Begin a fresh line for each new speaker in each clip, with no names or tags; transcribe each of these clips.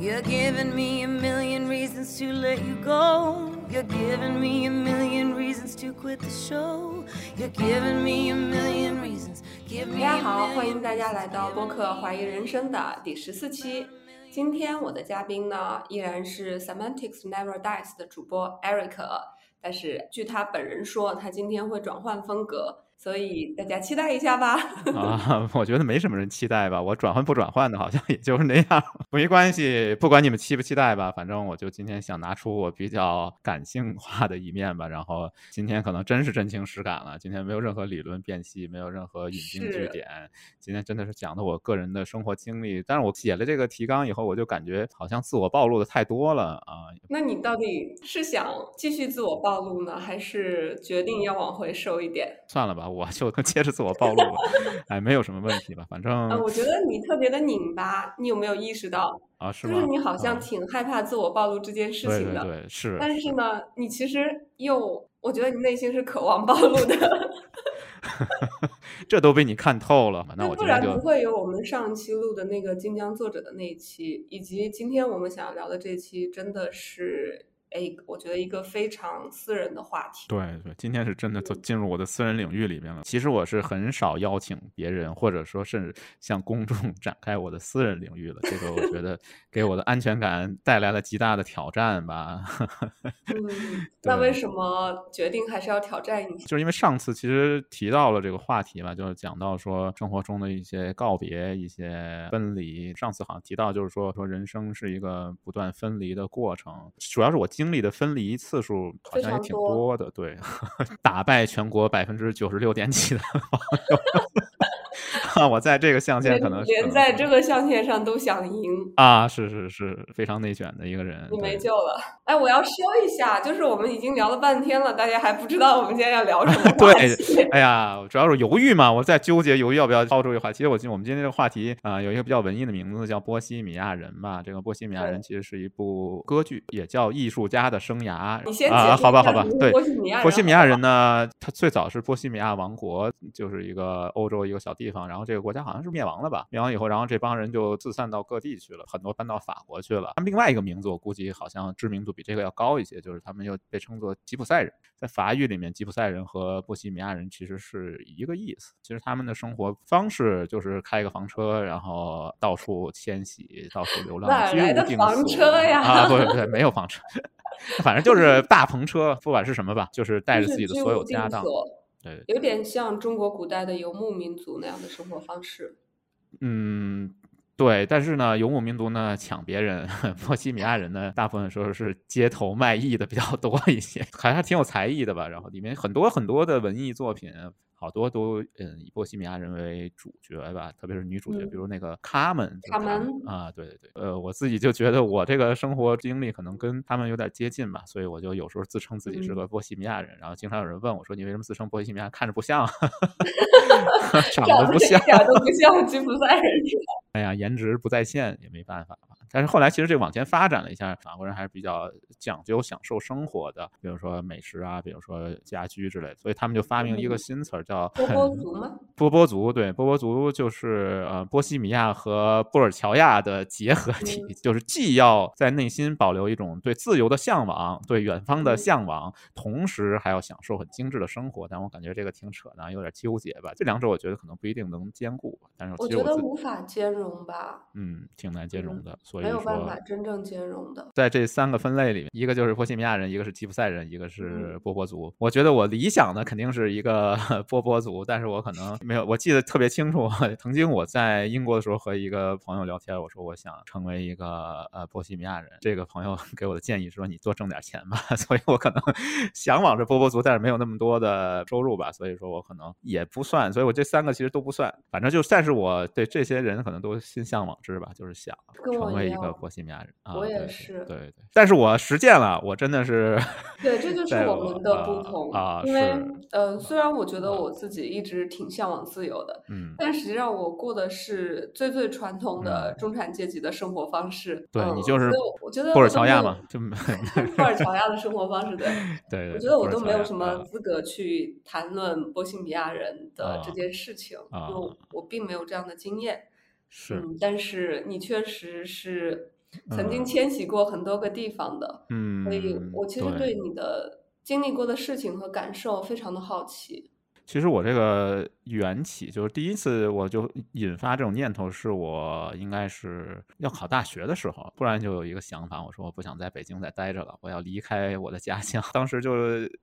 You're giving me a million reasons to let you go. You're giving me a million reasons to quit the show. You're giving me a million reasons. Give
大
me
家好，欢迎大家来到播客《怀疑人生》的第十四期。今天我的嘉宾呢，依然是 Semantics Never Dies 的主播 Eric，但是据他本人说，他今天会转换风格，所以大家期待一下吧。
啊，我觉得没什么人期待吧，我转换不转换的，好像也就是那样，没关系，不管你们期不期待吧，反正我就今天想拿出我比较感性化的一面吧，然后今天可能真是真情实感了，今天没有任何理论辨析，没有任何引经据典，今天真的是讲的我个人的生活经历，但是我写了这个提纲以后，我就感觉好像自我暴露的太多了啊，
那你到底是想继续自我暴露呢，还是决定要往回收一点？
算了吧，我 就接着自我暴露了，哎，没有什么问题吧，反正
呃，我觉得你特别的拧巴，你有没有意识到？
啊是吗？
就是你好像
啊
挺害怕自我暴露这件事情的。
对对是，
但是呢，你其实又，我觉得你内心是渴望暴露的，
这都被你看透了，那我
不然不会有我们上期录的那个晋江作者的那一期，以及今天我们想要聊的这期，真的是，哎，我觉得一个非常私人的话题。
对对，今天是真的走进入我的私人领域里面了。其实我是很少邀请别人，或者说甚至向公众 展开我的私人领域了。这个我觉得给我的安全感带来了极大的挑战吧。
嗯，那为什么决定还是要挑战一下？
就是因为上次其实提到了这个话题嘛，就是讲到说生活中的一些告别、一些分离。上次好像提到就是说说人生是一个不断分离的过程，主要是我经历的分离次数好像也挺
多
的，对，打败全国百分之九十六点几的 网友。我在这个象限可能
连在这个象限上都想赢，
啊，是是是非常内卷的一个人，
你没救了。哎，我要说一下，就是我们已经聊了半天了，大家还不知道我们今天要聊什么 话
对
题。，
哎呀，主要是犹豫嘛，我在纠结犹豫要不要抛出这个话题。其实我今我们今天这个话题啊、有一个比较文艺的名字叫《波西米亚人》吧。这个《波西米亚人》其实是一部歌剧，也叫艺术家的生涯。
你先
啊、好吧好吧，对，
什么是波西米亚人
波西米亚人呢，他最早是波西米亚王国，就是一个欧洲一个小地方，然后这个国家好像是灭亡了吧？灭亡以后，然后这帮人就自散到各地去了，很多搬到法国去了。他们另外一个名字，我估计好像知名度比这个要高一些，就是他们又被称作吉普赛人。在法语里面，吉普赛人和波西米亚人其实是一个意思。其实他们的生活方式就是开个房车，然后到处迁徙，到处流浪，
哪来
定
的房
所
车呀
啊，不是不是，没有房车，反正就是大篷车，不管是什么吧，就是带着自己的所有家当。
有点像中国古代的游牧民族那样的生活方式。
嗯，对，但是呢，游牧民族呢抢别人，波西米亚人呢，大部分时候是街头卖艺的比较多一些，还还挺有才艺的吧。然后里面很多很多的文艺作品，好多都嗯以波西米亚人为主角吧，特别是女主角，
嗯
比如那个卡门，
卡
卡门
门
啊，对对对，呃，我自己就觉得我这个生活经历可能跟他们有点接近吧，所以我就有时候自称自己是
嗯
个波西米亚人，然后经常有人问我说你为什么自称波西米亚，看着不像 长
长得
不像。
点儿都不像吉普赛人。
哎呀，颜值不在线也没办法吧。但是后来其实这往前发展了一下，法国人还是比较讲究享受生活的，比如说美食啊，比如说家居之类的，所以他们就发明了一个
嗯
新词儿叫
波波族吗？
波波族。对，波波族就是呃波西米亚和布尔乔亚的结合体，
嗯
就是既要在内心保留一种对自由的向往，对远方的
嗯
向往，同时还要享受很精致的生活。但我感觉这个挺扯的，有点纠结吧。这两者我觉得可能不一定能兼顾，但是
我觉得无法兼容吧，
嗯挺难兼容
嗯
的，所以
没有办法真正兼容的。
在这三个分类里面，一个就是波西米亚人，一个是吉普赛人，一个是
嗯
波波族。我觉得我理想的肯定是一个波 波波族，但是我可能没有，我记得特别清楚，曾经我在英国的时候和一个朋友聊天，我说我想成为一个呃波西米亚人，这个朋友 给我的建议是说你多挣点钱吧，所以我可能向往着波波族，但是没有那么多的收入吧，所以说我可能也不算，所以我这三个其实都不算，反正就但是我对这些人可能都心向往之吧，就是想成为一个波西米亚人。啊，
我也是
对对，但是我实践了，我真的是
对，这就是我们的不同。
啊，
因为呃，虽然我觉得
啊
我自己一直挺向往自由的，
嗯，
但实际上我过的是最最传统的
嗯
中产阶级的生活方式。
对
嗯
你就是
我我觉得
布尔乔亚嘛，就
布尔乔亚的生活方式，对。
对，对
我觉得我都没有什么
啊
资格去谈论波西米亚人的这
啊
件事情，因为我并没有这样的经验。
是
嗯，但是你确实是曾经迁徙过很多个地方的，
嗯，
所以我其实
对
对你的经历过的事情和感受非常的好奇。
其实我这个缘起，就是第一次我就引发这种念头，是我应该是要考大学的时候，突然就有一个想法，我说我不想在北京再待着了，我要离开我的家乡。当时就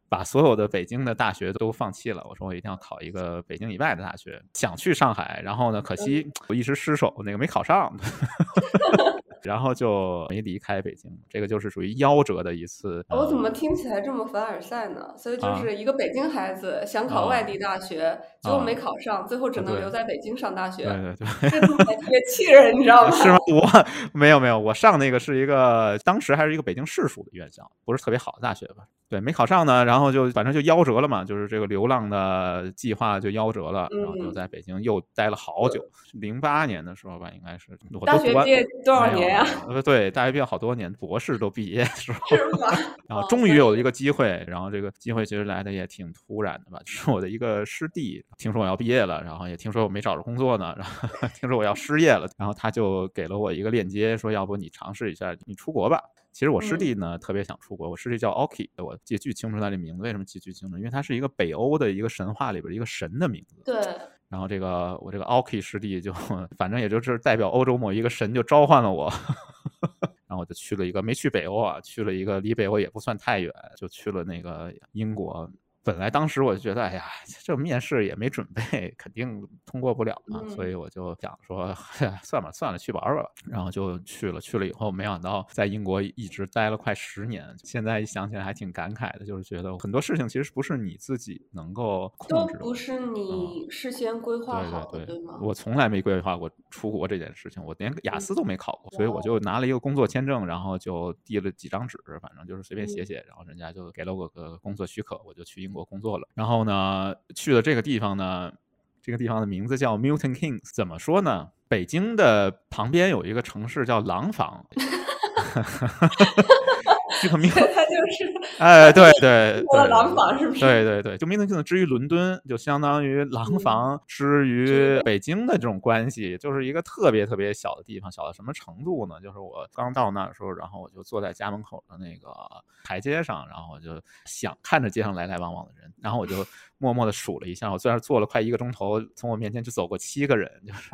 把所有的北京的大学都放弃了，我说我一定要考一个北京以外的大学，想去上海，然后呢，可惜我一时失手，那个没考上。然后就没离开北京，这个就是属于夭折的一次。
我怎么
呃
听起来这么凡尔赛呢？所以就
啊
是一个北京孩子想考外地大学，结果没
啊
考上，最后只能留在北京上大学。
对对对。
这听起来特别气人，你知道吗？
是吗？我没有没有，我上那个是一个当时还是一个北京市属的院校，不是特别好的大学吧？对，没考上呢，然后就反正就夭折了嘛，就是这个流浪的计划就夭折了，然后就
嗯
在北京又待了好久，零八年的时候吧，应该是我
大学毕业多少年呀？
呃，对，大学毕业好多年，博士都毕业的时候，
是吗？
然后终于有了一个机会，然后这个机会其实来的也挺突然的吧，是我的一个师弟，听说我要毕业了，然后也听说我没找着工作呢，然后 听说我要失业了，然后他就给了我一个链接，说要不你尝试一下，你出国吧。其实我师
嗯
弟呢、特别想出国，我师弟叫 Oki，我记得巨清楚他这名字，为什么记巨清楚？因为他是一个北欧的一个神话里边一个神的名字。
对，
然后这个我这个 Oki 师弟就反正也就是代表欧洲某一个神就召唤了我，然后我就去了一个没去北欧啊，去了一个离北欧也不算太远，就去了那个英国。本来当时我就觉得，哎呀，这面试也没准备，肯定通过不了嘛，所以我就想说，算吧算了，去玩玩吧。然后就去了，去了以后，没想到在英国一直待了快十年。现在一想起来还挺感慨的，就是觉得很多事情其实不是你自己能够控制的。
不是你事先规划好的，
对
吗？
我从来没规划过出国这件事情，我连雅思都没考过，所以我就拿了一个工作签证，然后就递了几张纸，反正就是随便写
嗯
写，然后人家就给了我个工作许可，我就去英我工作了。然后呢，去了这个地方呢，这个地方的名字叫 Milton Keynes，怎么说呢？北京的旁边有一个城市叫廊坊。这个 Milton
他就是
哎，对对
我的
对，
廊坊，是不是？
对对对，就 Milton Keynes 之于伦敦，就相当于廊
嗯
坊之于北京的这种关系，就是一个特别特别小的地方，小到什么程度呢？就是我刚到那儿的时候，然后我就坐在家门口的那个台阶上，然后我就想看着街上来来往往的人，然后我就 默默的数了一下，我在那儿坐了快一个钟头，从我面前就走过七个人，就是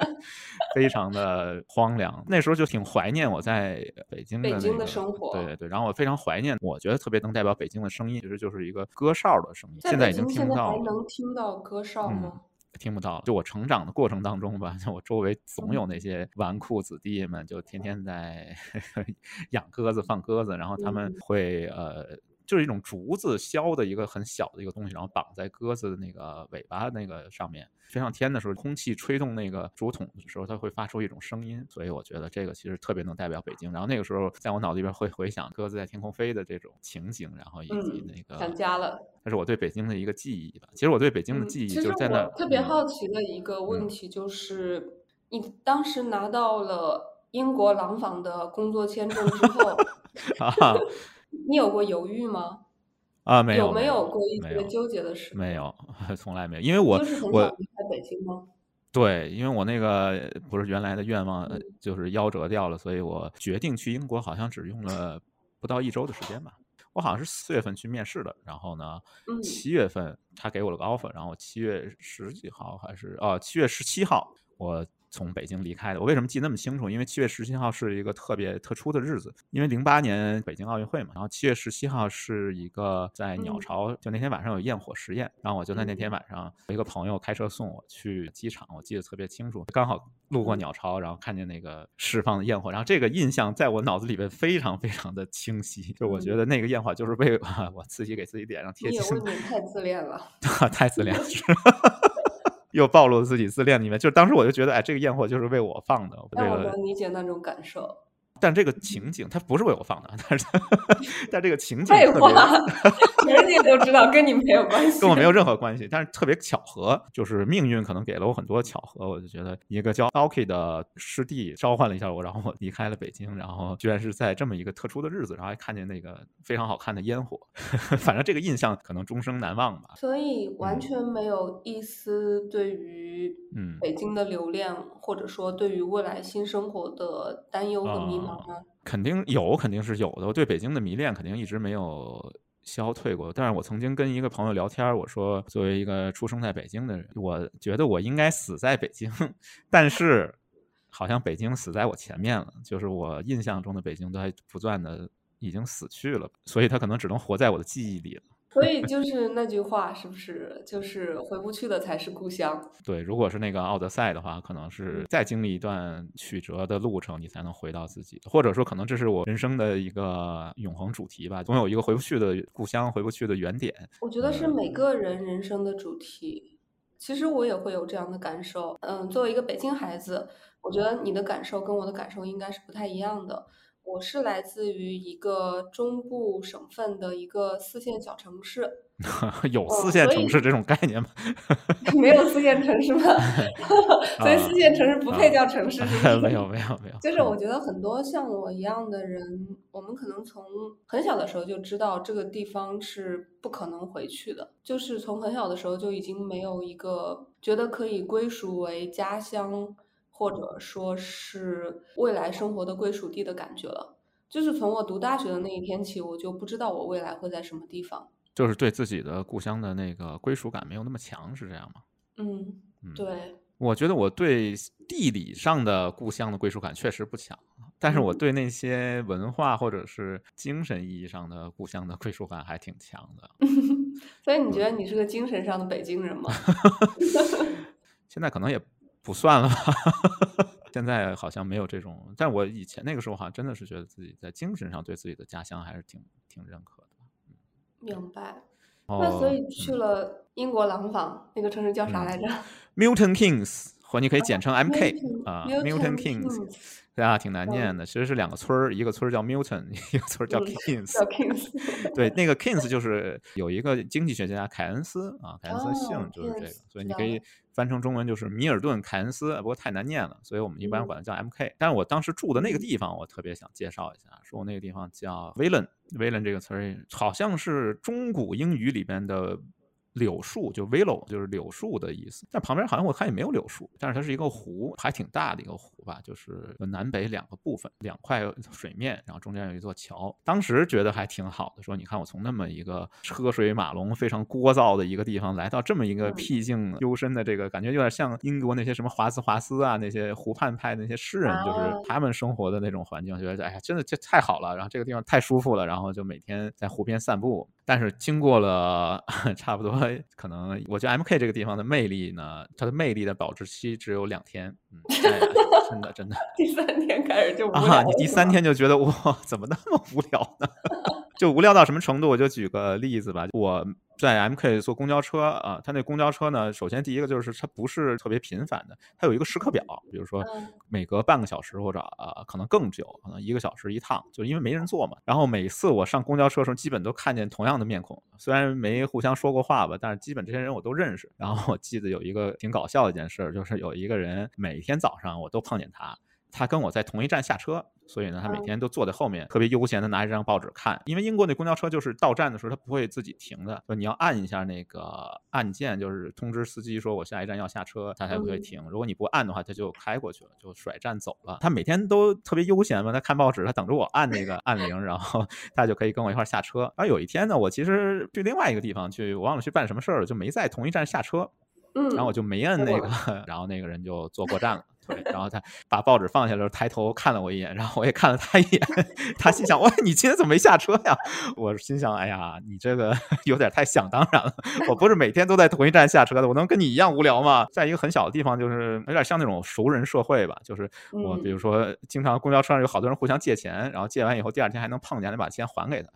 非常的荒凉。那时候就挺怀念我在北京的
北京
那个
的生活
对对对，然后我非常怀念，我觉得特别能代表北京的声音，其实就是一个歌哨的声音，
在
现在已经听不到了。
还能听到歌哨
嗯
吗？
听不到了。就我成长的过程当中吧，就我周围总
嗯
有那些纨绔子弟们，就天天在 养鸽子、放鸽子，然后他们
嗯
会呃。就是一种竹子削的一个很小的一个东西，然后绑在鸽子的那个尾巴那个上面。飞上天的时候，空气吹动那个竹筒的时候，它会发出一种声音，所以我觉得这个其实特别能代表北京。然后那个时候，在我脑子里边会回想鸽子在天空飞的这种情景，然后以及
嗯
那个，
想家了。
这是我对北京的一个记忆吧。其实我对北京的
嗯，
记忆就是在那儿
特别
嗯
好奇的一个问
嗯
题就是，你当时拿到了英国廊坊的工作签证之后，
啊
你有过犹豫吗？
啊，没有
有没有过一些纠结的时刻？
没有，从来没有，因为我我
想离开北京吗？
对，因为我那个不是原来的愿望就是夭折掉了，所以我决定去英国，好像只用了不到一周的时间吧。我好像是四月份去面试的，然后呢，
嗯
七月份他给我了个 offer，然后我七月十几号还是啊七月十七号我从北京离开的。我为什么记那么清楚？因为七月十七号是一个特别特殊的日子，因为零八年北京奥运会嘛，然后七月十七号是一个在鸟。
嗯
巢，就那天晚上有焰火实验，然后我就在那天。
嗯
晚上，有一个朋友开车送我去机场，我记得特别清楚，刚好路过
嗯。
鸟巢，然后看见那个释放的焰火，然后这个印象在我脑子里边非常非常的清晰，就我觉
嗯。
得那个焰火就是为我自己给自己脸上贴金
太自恋了。
太自恋了，是又暴露了自己自恋里面。就是当时我就觉得，哎，这个焰火就是为我放的，
那我
了
能理解那种感受。
但这个情景它不是为我放的，但是 但这个情景
废
特别
话，全世界都知道，跟你没有关系。
跟我没有任何关系，但是特别巧合，就是命运可能给了我很多巧合。我就觉得一个叫 Alki 的师弟召唤了一下我，然后我离开了北京，然后居然是在这么一个特殊的日子，然后还看见那个非常好看的烟火，反正这个印象可能终生难忘吧。
所以完
嗯
全没有一丝对于
嗯
北京的留恋，或者说对于未来新生活的担忧和迷茫忙吗？
肯定有，肯定是有的。我对北京的迷恋肯定一直没有消退过。但是我曾经跟一个朋友聊天，我说作为一个出生在北京的人，我觉得我应该死在北京，但是好像北京死在我前面了，就是我印象中的北京都还不断的已经死去了，所以他可能只能活在我的记忆里了。
所以就是那句话，是不是就是回不去的才是故乡？
对，如果是那个奥德赛的话，可能是再经历一段曲折的路程，你才能回到自己，或者说可能这是我人生的一个永恒主题吧，总有一个回不去的故乡，回不去的原点。
我觉得是每个人人生的主题。其实我也会有这样的感受。嗯，作为一个北京孩子，我觉得你的感受跟我的感受应该是不太一样的。我是来自于一个中部省份的一个四线小城市，
有四线城市这种概念吗？
没有四线城市吗？所以四线城市不配叫城市，是
没有没有没有。
就是我觉得很多像我一样的人，我们可能从很小的时候就知道这个地方是不可能回去的，就是从很小的时候就已经没有一个觉得可以归属为家乡。或者说是未来生活的归属地的感觉了，就是从我读大学的那一天起，我就不知道我未来会在什么地方，
就是对自己的故乡的那个归属感没有那么强，是这样吗？
嗯，对，
我觉得我对地理上的故乡的归属感确实不强，但是我对那些文化或者是精神意义上的故乡的归属感还挺强的。
所以你觉得你是个精神上的北京人吗？
现在可能也。不算了吧，现在好像没有这种。但我以前那个时候，好像真的是觉得自己在精神上对自己的家乡还是挺挺认可的。
明白。那所以去了英国廊坊那个城市叫啥来着
？Milton Keynes，或你可以简称 MK 啊，Milton Keynes。对啊，挺难念的。其实是两个村儿，一个村儿叫 Milton，一个村儿叫。
叫 Keynes。
对，那个 Kings 就是有一个经济学家凯恩斯啊，凯恩斯姓就是这个，所以你可以翻成中文就是米尔顿·凯恩斯，不过太难念了，所以我们一般管它叫 MK。但是我当时住的那个地方，我特别想介绍一下，说我那个地方叫 Villan，Villan 这个词儿好像是中古英语里边的。柳树就 willow 就是柳树的意思，但旁边好像我看也没有柳树，但是它是一个湖，还挺大的一个湖吧，就是南北两个部分，两块水面，然后中间有一座桥。当时觉得还挺好的，说你看我从那么一个车水马龙、非常聒噪的一个地方，来到这么一个僻静幽深的这个，感觉有点像英国那些什么华兹华斯啊，那些湖畔派那些诗人，就是他们生活的那种环境，觉得哎呀，真的这太好了，然后这个地方太舒服了，然后就每天在湖边散步。但是经过了 差不多，可能我觉得 M K 这个地方的魅力呢，它的魅力的保质期只有两天，嗯，真的真的。
第三天开始就
啊，你第三天就觉得哇，怎么那么无聊呢？就无聊到什么程度？我就举个例子吧，我。在 M K 坐公交车啊，它那公交车呢，首先第一个就是它不是特别频繁的，它有一个时刻表，比如说每隔半个小时或者呃可能更久，可能一个小时一趟，就因为没人坐嘛。然后每次我上公交车的时候，基本都看见同样的面孔，虽然没互相说过话吧，但是基本这些人我都认识。然后我记得有一个挺搞笑的一件事，就是有一个人每天早上我都碰见他。他跟我在同一站下车，所以呢，他每天都坐在后面，特别悠闲的拿一张报纸看。因为英国那公交车就是到站的时候，它不会自己停的，就你要按一下那个按键，就是通知司机说我下一站要下车，它才不会停。如果你不按的话，它就开过去了，就甩站走了。他每天都特别悠闲嘛，他看报纸，他等着我按那个 按铃，然后他就可以跟我一块下车。而有一天呢，我其实去另外一个地方去，我忘了去办什么事儿了，就没在同一站下车，然后我就没摁那个，然后那个人就坐过站了。对，然后他把报纸放下来，抬头看了我一眼，然后我也看了他一眼。他心想：“哇，你今天怎么没下车呀？”我心想：“哎呀，你这个 有点太想当然了。我不是每天都在同一站下车的，我能跟你一样无聊吗？在一个很小的地方，就是有点像那种熟人社会吧。就是我，比如说，经常公交车上有好多人互相借钱，然后借完以后，第二天还能碰见，得把钱还给他，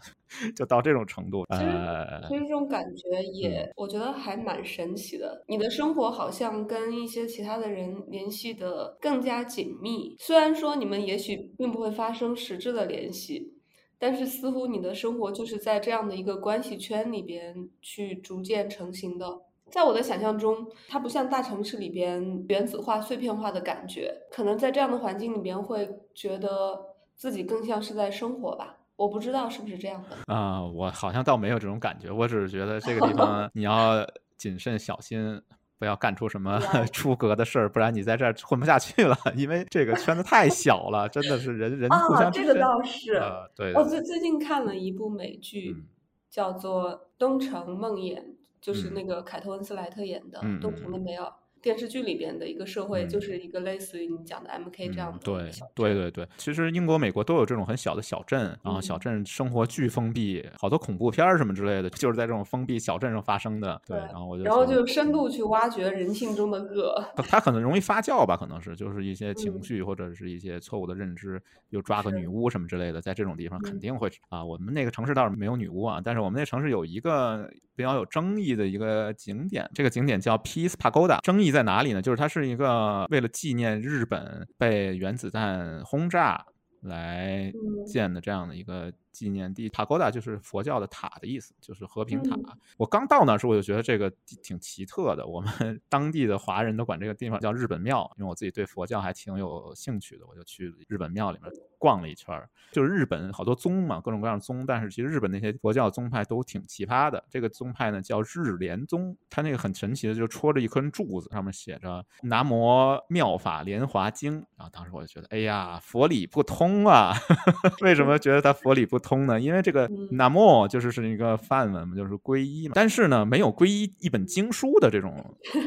就到这种程度。
呃，其实这种感觉也，我觉得还蛮神奇的。你的生活好像跟一些其他的人联系的。更加紧密。虽然说你们也许并不会发生实质的联系，但是似乎你的生活就是在这样的一个关系圈里边去逐渐成型的。在我的想象中，它不像大城市里边原子化、碎片化的感觉。可能在这样的环境里边，会觉得自己更像是在生活吧。我不知道是不是这样的。
啊，我好像倒没有这种感觉。我只是觉得这个地方 你要谨慎小心。不要干出什么 出格的事儿，不然你在这儿混不下去了。因为这个圈子太小了，真的是人人互
啊。这个倒是。
呃，对，
我最最近看了一部美剧，
嗯
叫做《东城梦魇》，就是
嗯
那个凯特温斯莱特演的
嗯《
东城的梅尔》电视剧里边的一个社会，
嗯
就是一个类似于你讲的 MK 这样
嗯，
的
对对对对，其实英国、美国都有这种很小的小镇，然后小
嗯
镇生活巨封闭，好多恐怖片儿什么之类的，就是在这种封闭小镇上发生的。对，然后我就
然后就深度去挖掘人性中的恶。
它它可能容易发酵吧，可能是就是一些情
嗯
绪或者是一些错误的认知，又抓个女巫什么之类的，在这种地方肯
嗯
定会啊。我们那个城市倒是没有女巫啊，但是我们那城市有一个比较有争议的一个景点，这个景点叫 Peace Pagoda。争议在哪里呢？就是它是一个为了纪念日本被原子弹轰炸来
嗯
建的这样的一个纪念地。Pagoda 就是佛教的塔的意思，就是和平塔。
嗯
我刚到那时候我就觉得这个挺奇特的，我们 当地的华人都管这个地方叫日本庙，因为我自己对佛教还挺有兴趣的，我就去日本庙里面逛了一圈。就是日本好多宗嘛，各种各样的宗，但是其实日本那些佛教宗派都挺奇葩的。这个宗派呢叫日莲宗，它那个很神奇的，就戳着一根柱子，上面写着“南无妙法莲华经”。然后当时我就觉得，哎呀，佛理不通啊！为什么觉得它佛理不通呢？因为这个 namo ”就是是一个梵文嘛，就是皈依嘛，但是呢，没有皈依一本经书的这种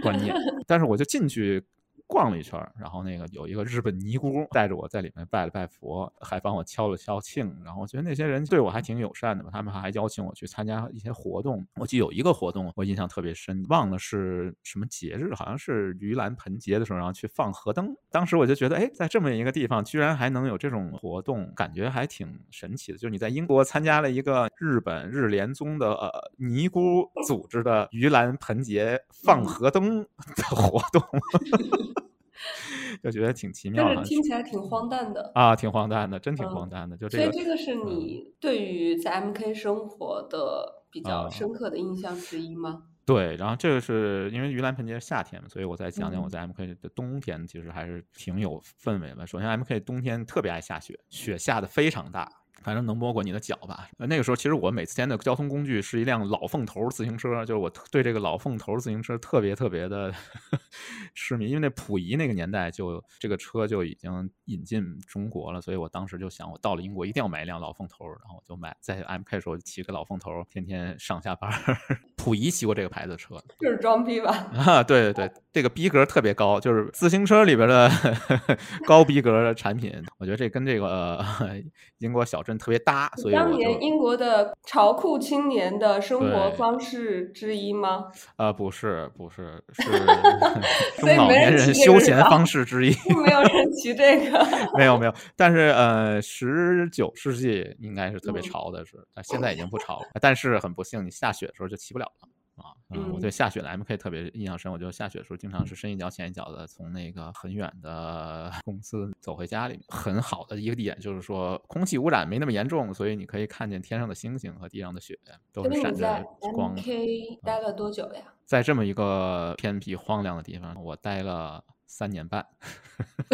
观念。但是我就进去。逛了一圈，然后那个有一个日本尼姑带着我在里面拜了拜佛，还帮我敲了敲磬，然后我觉得那些人对我还挺友善的吧，他们还邀请我去参加一些活动。我记得有一个活动我印象特别深，忘了是什么节日，好像是盂兰盆节的时候，然后去放河灯。当时我就觉得，哎，在这么一个地方居然还能有这种活动，感觉还挺神奇的。就是你在英国参加了一个日本日莲宗的呃尼姑组织的盂兰盆节放河灯的活动。就觉得挺奇妙的
但是听起来挺荒诞的。
啊，挺荒诞的，真挺
嗯
荒诞的。就这个
所以
个，
这个是你对于在 MK 生活的比较
啊
深刻的印象之一吗？
对，然后这个是因为盂兰盆节是夏天嘛，所以我再讲讲我
嗯
在 MK 的冬天，其实还是挺有氛围的。首先，MK 冬天特别爱下雪，雪下的非常大。反正能摸过你的脚吧。呃那个时候，其实我每天的交通工具是一辆老凤头自行车，就是我对这个老凤头自行车特别特别的 痴迷，因为那溥仪那个年代就这个车就已经引进中国了，所以我当时就想，我到了英国一定要买一辆老凤头，然后我就买在 MK 的时候骑个老凤头，天天上下班儿。溥仪骑过这个牌子的车，
就是装逼吧。
啊，对对对，这个逼格特别高，就是自行车里边的 高逼格的产品。我觉得这跟这个、呃、英国小镇特别搭，所以
当年英国的潮酷青年的生活方式之一吗？
呃不是不是是 中老年人休闲方式之一。
没有人骑这个。
没有没有，但是呃，十九世纪应该是特别
嗯
潮的是，但现在已经不潮了。但是很不幸，你下雪的时候就骑不了了。啊，嗯，我对
嗯
下雪的 MK 特别印象深。我就下雪的时候，经常是深一脚浅一脚的从那个很远的公司走回家里面。很好的一个点就是说，空气污染没那么严重，所以你可以看见天上的星星和地上的雪都是闪着光的。
MK 待了多久呀？
在这么一个偏僻荒凉的地方，我待了三年半。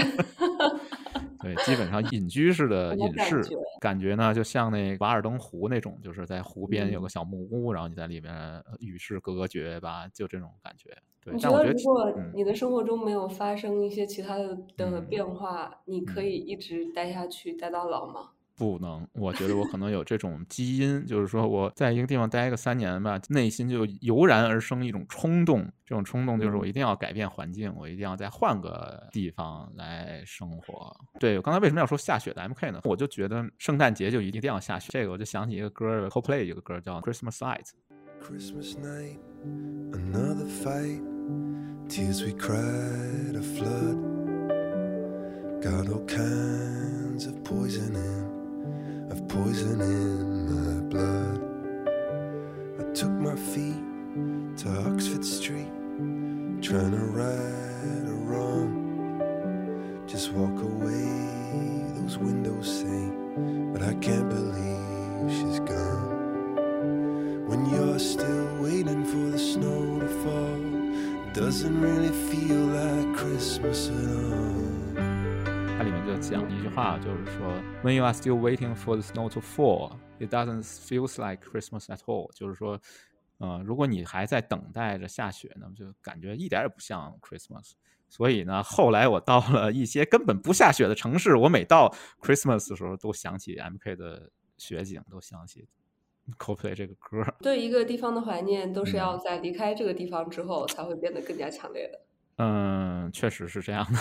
对，基本上隐居式的隐士
感觉，
呢就像那瓦尔登湖那种，就是在湖边有
嗯
个小木屋，然后你在里面呃与世隔绝吧，就这种感觉。对，
你
觉得
如果
嗯
你的生活中没有发生一些其他的的
嗯
变化，你可以一直待下去，待到老吗？
不能，我觉得我可能有这种基因，就是说我在一个地方待个三年吧，内心就油然而生一种冲动，这种冲动就是我
嗯
一定要改变环境，我一定要再换个地方来生活。对我刚才为什么要说下雪的 MK 呢？我就觉得圣诞节就一定要下雪，这个我就想起一个歌，CoPlay 一个歌叫 Christmas Lights。
Christmas night, another fight. Tears we cried a flood. Got all kinds of poison in, of poison in my blood. I took my feet to Oxford Street, trying to right a wrong. Just walk away, those windows say, but I can't believe she's gone. When you're still waiting for the snow to fall, it doesn't really feel like Christmas at all.
讲一句话，就是说，When you are still waiting for the snow to fall, it doesn't feels like Christmas at all。就是说，呃，如果你还在等待着下雪呢，就感觉一点也不像 Christmas。所以呢，后来我到了一些根本不下雪的城市，我每到 Christmas 的时候，都想起 MK 的雪景，都想起 Coldplay 这个歌。
对一个地方的怀念，都是要
嗯
在离开这个地方之后才会变得更加强烈的。
嗯，确实是这样的，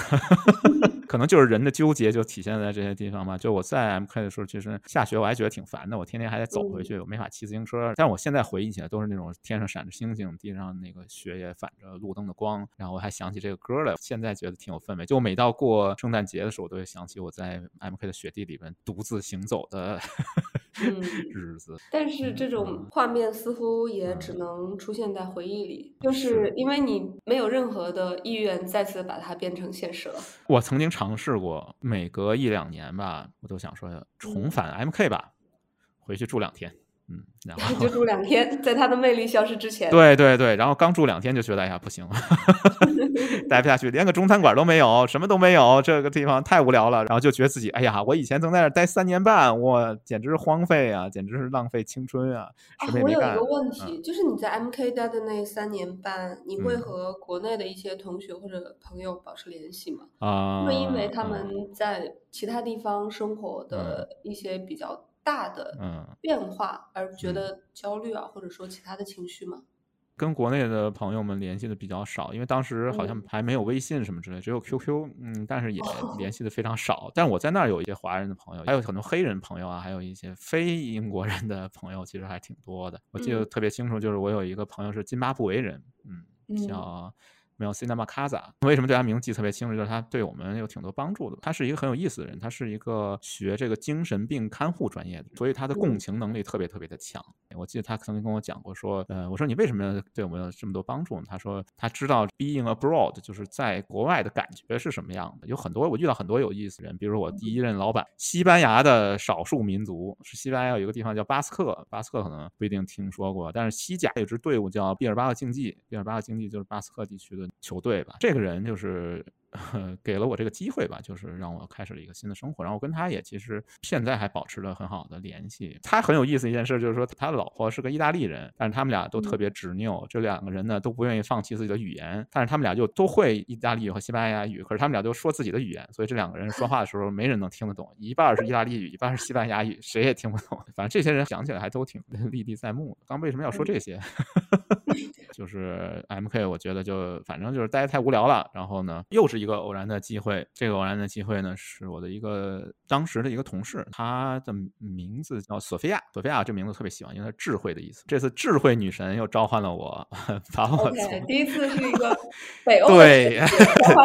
可能就是人的纠结就体现在这些地方吧。就我在 MK 的时候，其实下雪我还觉得挺烦的，我天天还得走回去，我没法骑自行车。但是我现在回忆起来，都是那种天上闪着星星，地上那个雪也反着路灯的光，然后我还想起这个歌来。现在觉得挺有氛围。就每到过圣诞节的时候，我都会想起我在 MK 的雪地里边独自行走的
嗯
日子。
但是这种画面似乎也只能出现在回忆里，就是因为你没有任何的意愿再次把它变成现实了。
我曾经尝试过，每隔一两年吧，我都想说重返 MK 吧，回去住两天。嗯，然后
就住两天，在他的魅力消失之前。
对对对，然后刚住两天就觉得哎呀不行了，待不下去，连个中餐馆都没有，什么都没有，这个地方太无聊了。然后就觉得自己哎呀，我以前曾在那待三年半，我简直是荒废啊，简直是浪费青春啊，
啊
什么，也没干
我有一个。问题，就是你在 MK 待的那三年半，你会
嗯
和国内的一些同学或者朋友保持联系吗？
啊，
会因为他
嗯
们在其他地方生活的一些比较大的
嗯
变化而觉
嗯
得焦虑啊，或者说其他的情绪吗？
跟国内的朋友们联系的比较少，因为当时好像
嗯
还没有微信什么之类，只有 QQ，嗯，但是也 联系的非常少。但我在那儿有一些华人的朋友，还有很多黑人朋友啊，还有一些非英国人的朋友，其实还挺多的。我记得
嗯
特别清楚，就是我有一个朋友是津巴布韦人，嗯，
嗯
叫。没有 Cinema Casa，为什么对他名字记得特别清楚？就是他对我们有挺多帮助的。他是一个很有意思的人，他是一个学这个精神病看护专业的，所以他的共
嗯
情能力特别特别的强。我记得他曾经跟我讲过说，呃，我说你为什么对我们有这么多帮助呢？他说他知道 being abroad 就是在国外的感觉是什么样的。有很多我遇到很多有意思的人，比如说我第一任老板，西班牙的少数民族是西班牙有一个地方叫巴斯克，巴斯克可能不一定听说过，但是西甲有支队伍叫毕尔巴鄂竞技，毕尔巴鄂竞技就是巴斯克地区的球队吧。这个人就是。给了我这个机会吧，就是让我开始了一个新的生活。然后我跟他也其实现在还保持了很好的联系。他很有意思一件事，就是说他的老婆是个意大利人，但是他们俩都特别执拗。这两个人呢都不愿意放弃自己的语言，但是他们俩就都会意大利语和西班牙语，可是他们俩都说自己的语言，所以这两个人说话的时候没人能听得懂，一半是意大利语，一半是西班牙语，谁也听不懂。反正这些人想起来还都挺 历历在目。刚为什么要说这些？就是 M K，我觉得就反正就是待太无聊了，然后呢，又是一个偶然的机会。这个偶然的机会呢，是我的一个当时的一个同事，他的名字叫索菲亚。索菲亚这名字特别喜欢，因为它智慧的意思。这次智慧女神又召唤了我，把我
第一次是一个北欧的
对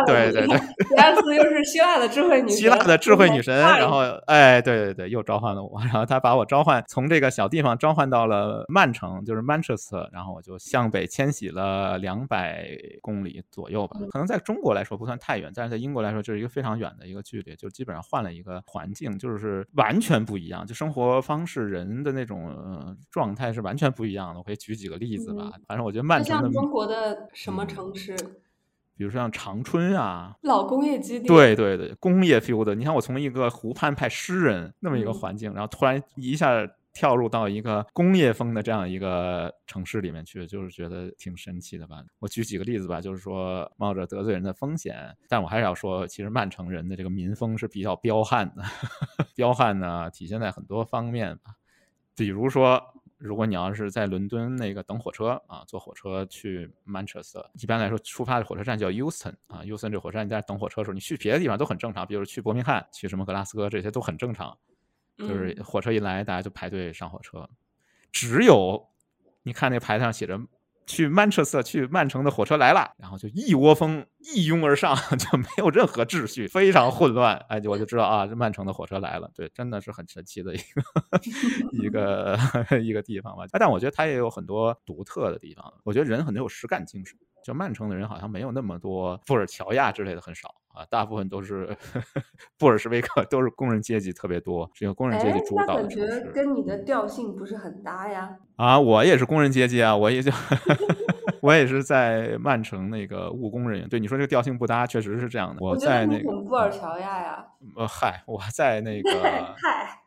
对对对，
第二次又是希腊的智慧女神，
希腊的智慧女神，然后哎，对对对，又召唤了我，然后她把我召唤从这个小地方召唤到了曼城，就是 Manchester，然后我就向北迁徙了两百公里左右吧。可能在中国来说不算太远，但是在英国来说就是一个非常远的一个距离，就基本上换了一个环境，就是完全不一样，就生活方式、人的那种、呃、状态是完全不一样的。我可以举几个例子吧，反正我觉得曼
那
城的
像，中国的什么
嗯
城市？
比如说像长春啊，
老工业基地，
对对对，工业 feel 的。你看，我从一个湖畔派诗人那么一个
嗯
环境，然后突然一下跳入到一个工业风的这样一个城市里面去，就是觉得挺神奇的吧。我举几个例子吧，就是说冒着得罪人的风险，但我还是要说，其实曼城人的这个民风是比较彪悍的，彪悍呢体现在很多方面吧，比如说。如果你要是在伦敦那个等火车啊，坐火车去曼彻斯特，一般来说出发的火车站叫 Euston 啊，Euston 这火车站你在那等火车的时候，你去别的地方都很正常，比如去伯明翰、去什么格拉斯哥这些都很正常，就是
嗯
火车一来大家就排队上火车，只有你看那牌子上写着。去曼彻斯特，去曼城的火车来了，然后就一窝蜂一拥而上，就没有任何秩序，非常混乱。哎，我就知道啊，这曼城的火车来了。对，真的是很神奇的一个 一个 一个地方吧。但我觉得它也有很多独特的地方。我觉得人很有实干精神。就曼城的人好像没有那么多布尔乔亚之类的很少啊，大部分都是 布尔什维克，都是工人阶级特别多，是一个工人阶级
哎，
主导
那感。觉跟你的调性不是很搭呀。
啊，我也是工人阶级啊，我也就 我也是在曼城那个务工人员。对你说这个调性不搭，确实是这样的。
我
在那个
很布尔乔亚呀。
呃，嗨，我在那个
嗨，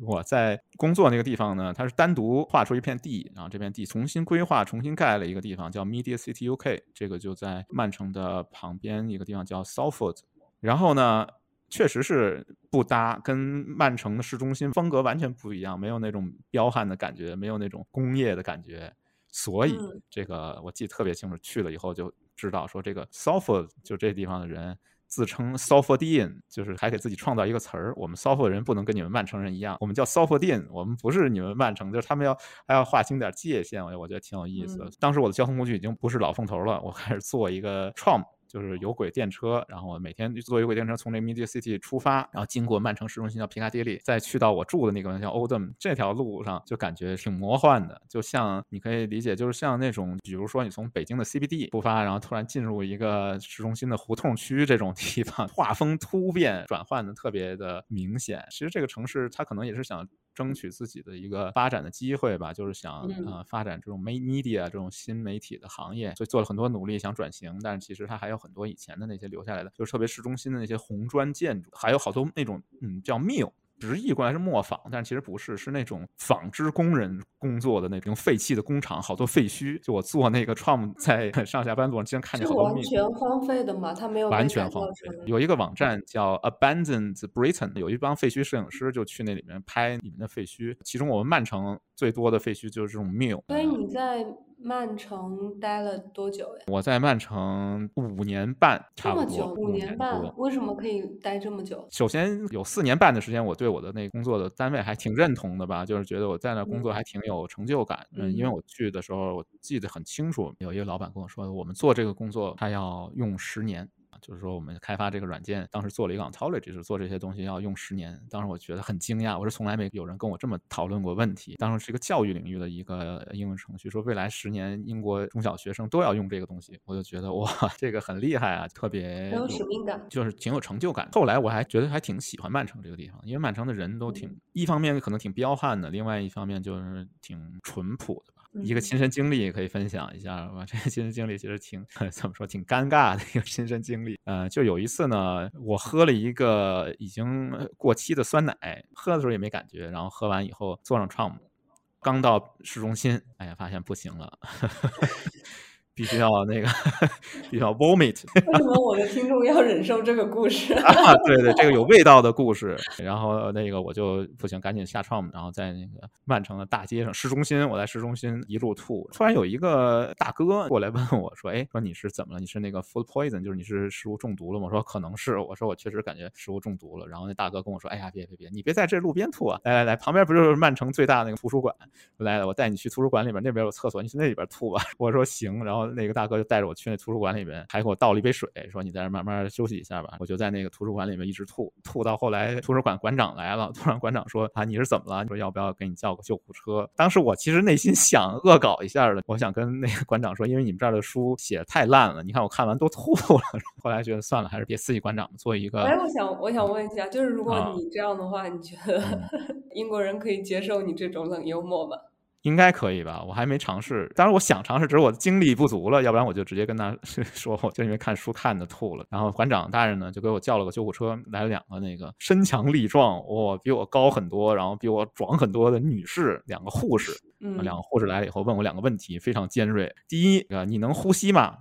我在工作那个地方呢，它是单独划出一片地，然后这片地重新规划、重新盖了一个地方，叫 Media City UK，这个就在曼城的旁边一个地方叫 Salford。然后呢，确实是不搭，跟曼城的市中心风格完全不一样，没有那种彪悍的感觉，没有那种工业的感觉。所以
嗯
这个我记得特别清楚，去了以后就知道说这个 Salford 就这地方的人。自称 Salfordian，就是还给自己创造一个词儿。我们 Salford 人不能跟你们曼城人一样，我们叫 Salfordian，我们不是你们曼城，就是他们要还要划清点界限。我我觉得挺有意思的。当时我的交通工具已经不是老凤头了，我开始做一个 tram。就是有轨电车，然后我每天坐有轨电车从这 Media City 出发，然后经过曼城市中心叫皮卡迪利，再去到我住的那个叫 Oldham 这条路上，就感觉挺魔幻的，就像你可以理解，就是像那种，比如说你从北京的 CBD 出发，然后突然进入一个市中心的胡同区这种地方，画风突变，转换的特别的明显。其实这个城市它可能也是想。争取自己的一个发展的机会吧，就是想
嗯
呃发展这种 me- media 这种新媒体的行业，所以做了很多努力想转型，但是其实它还有很多以前的那些留下来的，就是特别市中心的那些红砖建筑，还有好多那种嗯叫 mill。直译过来是磨坊，但其实不是，是那种纺织工人工作的那种废弃的工厂，好多废墟。就我坐那个 tram 在 上下班路上，经常看见
是
好多
完全荒废的嘛，他没有
完全荒废。有一个网站叫 Abandoned Britain，有一帮废墟摄影师就去那里面拍里面的废墟。其中我们曼城最多的废墟就是这种 mill。
所以你在曼城待了多久呀？
我在曼城五年半，
这
差不多
么久，五
年
年半
多，
为什么可以待这么久？
首先有四年半的时间，我对我的那个工作的单位还挺认同的吧，就是觉得我在那工作还挺有成就感。嗯，因为
嗯
我去的时候，我记得很清楚，有一个老板跟我说，我们做这个工作，他要用十年。就是说，我们开发这个软件，当时做了一个 ontology，就是做这些东西要用十年。当时我觉得很惊讶，我是从来没有人跟我这么讨论过问题。当时是一个教育领域的一个应用程序，说未来十年英国中小学生都要用这个东西，我就觉得哇，这个很厉害啊，特别
很有使命感。
就是挺有成就感。后来我还觉得还挺喜欢曼城这个地方，因为曼城的人都挺，一方面可能挺彪悍的，另外一方面就是挺淳朴的吧。一个
嗯
亲身经历可以分享一下吧，这个亲身经历其实挺 怎么说，挺尴尬的一个亲身经历。呃，就有一次呢，我喝了一个已经过期的酸奶，喝的时候也没感觉，然后喝完以后坐上 tram，刚到市中心，哎呀，发现不行了。必须要那个，必须要 vomit，
为什么我的听众要忍受这个故事？
啊，对对，这个有味道的故事。然后那个我就不行，赶紧下 tram，然后在那个曼城的大街上，市中心，我在市中心一路吐。突然有一个大哥过来问我说：“哎，说你是怎么了？你是那个 food poison，就是你是食物中毒了吗？”我说：“可能是。”我说：“我确实感觉食物中毒了。”然后那大哥跟我说：“哎呀，别别别，你别在这路边吐啊！来来来，旁边不就是曼城最大的那个图书馆？来来，我带你去图书馆里边，那边有厕所，你去那里边吐吧。”我说：“行。”然后那个大哥就带着我去那图书馆里边，还给我倒了一杯水，说：“你在这慢慢休息一下吧。”我就在那个图书馆里面一直吐，吐到后来图书馆馆长来了，突然馆长说：“啊，你是怎么了？说要不要给你叫个救护车？”当时我其实内心 想恶搞一下的，我想跟那个馆长说，因为你们这儿的书写的太烂了，你看我看完都吐了。后来觉得算了，还是别刺激馆长，做一个
哎，我想我想问一下，就是如果
啊
你这样的话，你觉得
嗯
英国人可以接受你这种冷幽默吗？
应该可以吧？我还没尝试，当然我想尝试，只是我精力不足了，要不然我就直接跟他 说，我就因为看书看的吐了。然后馆长大人呢，就给我叫了个救护车，来了两个那个身强力壮，哇、比我高很多，然后比我壮很多的女士，两个护士。
嗯，
两个护士来了以后问我两个问题，非常尖锐。第一，呃，你能呼吸吗？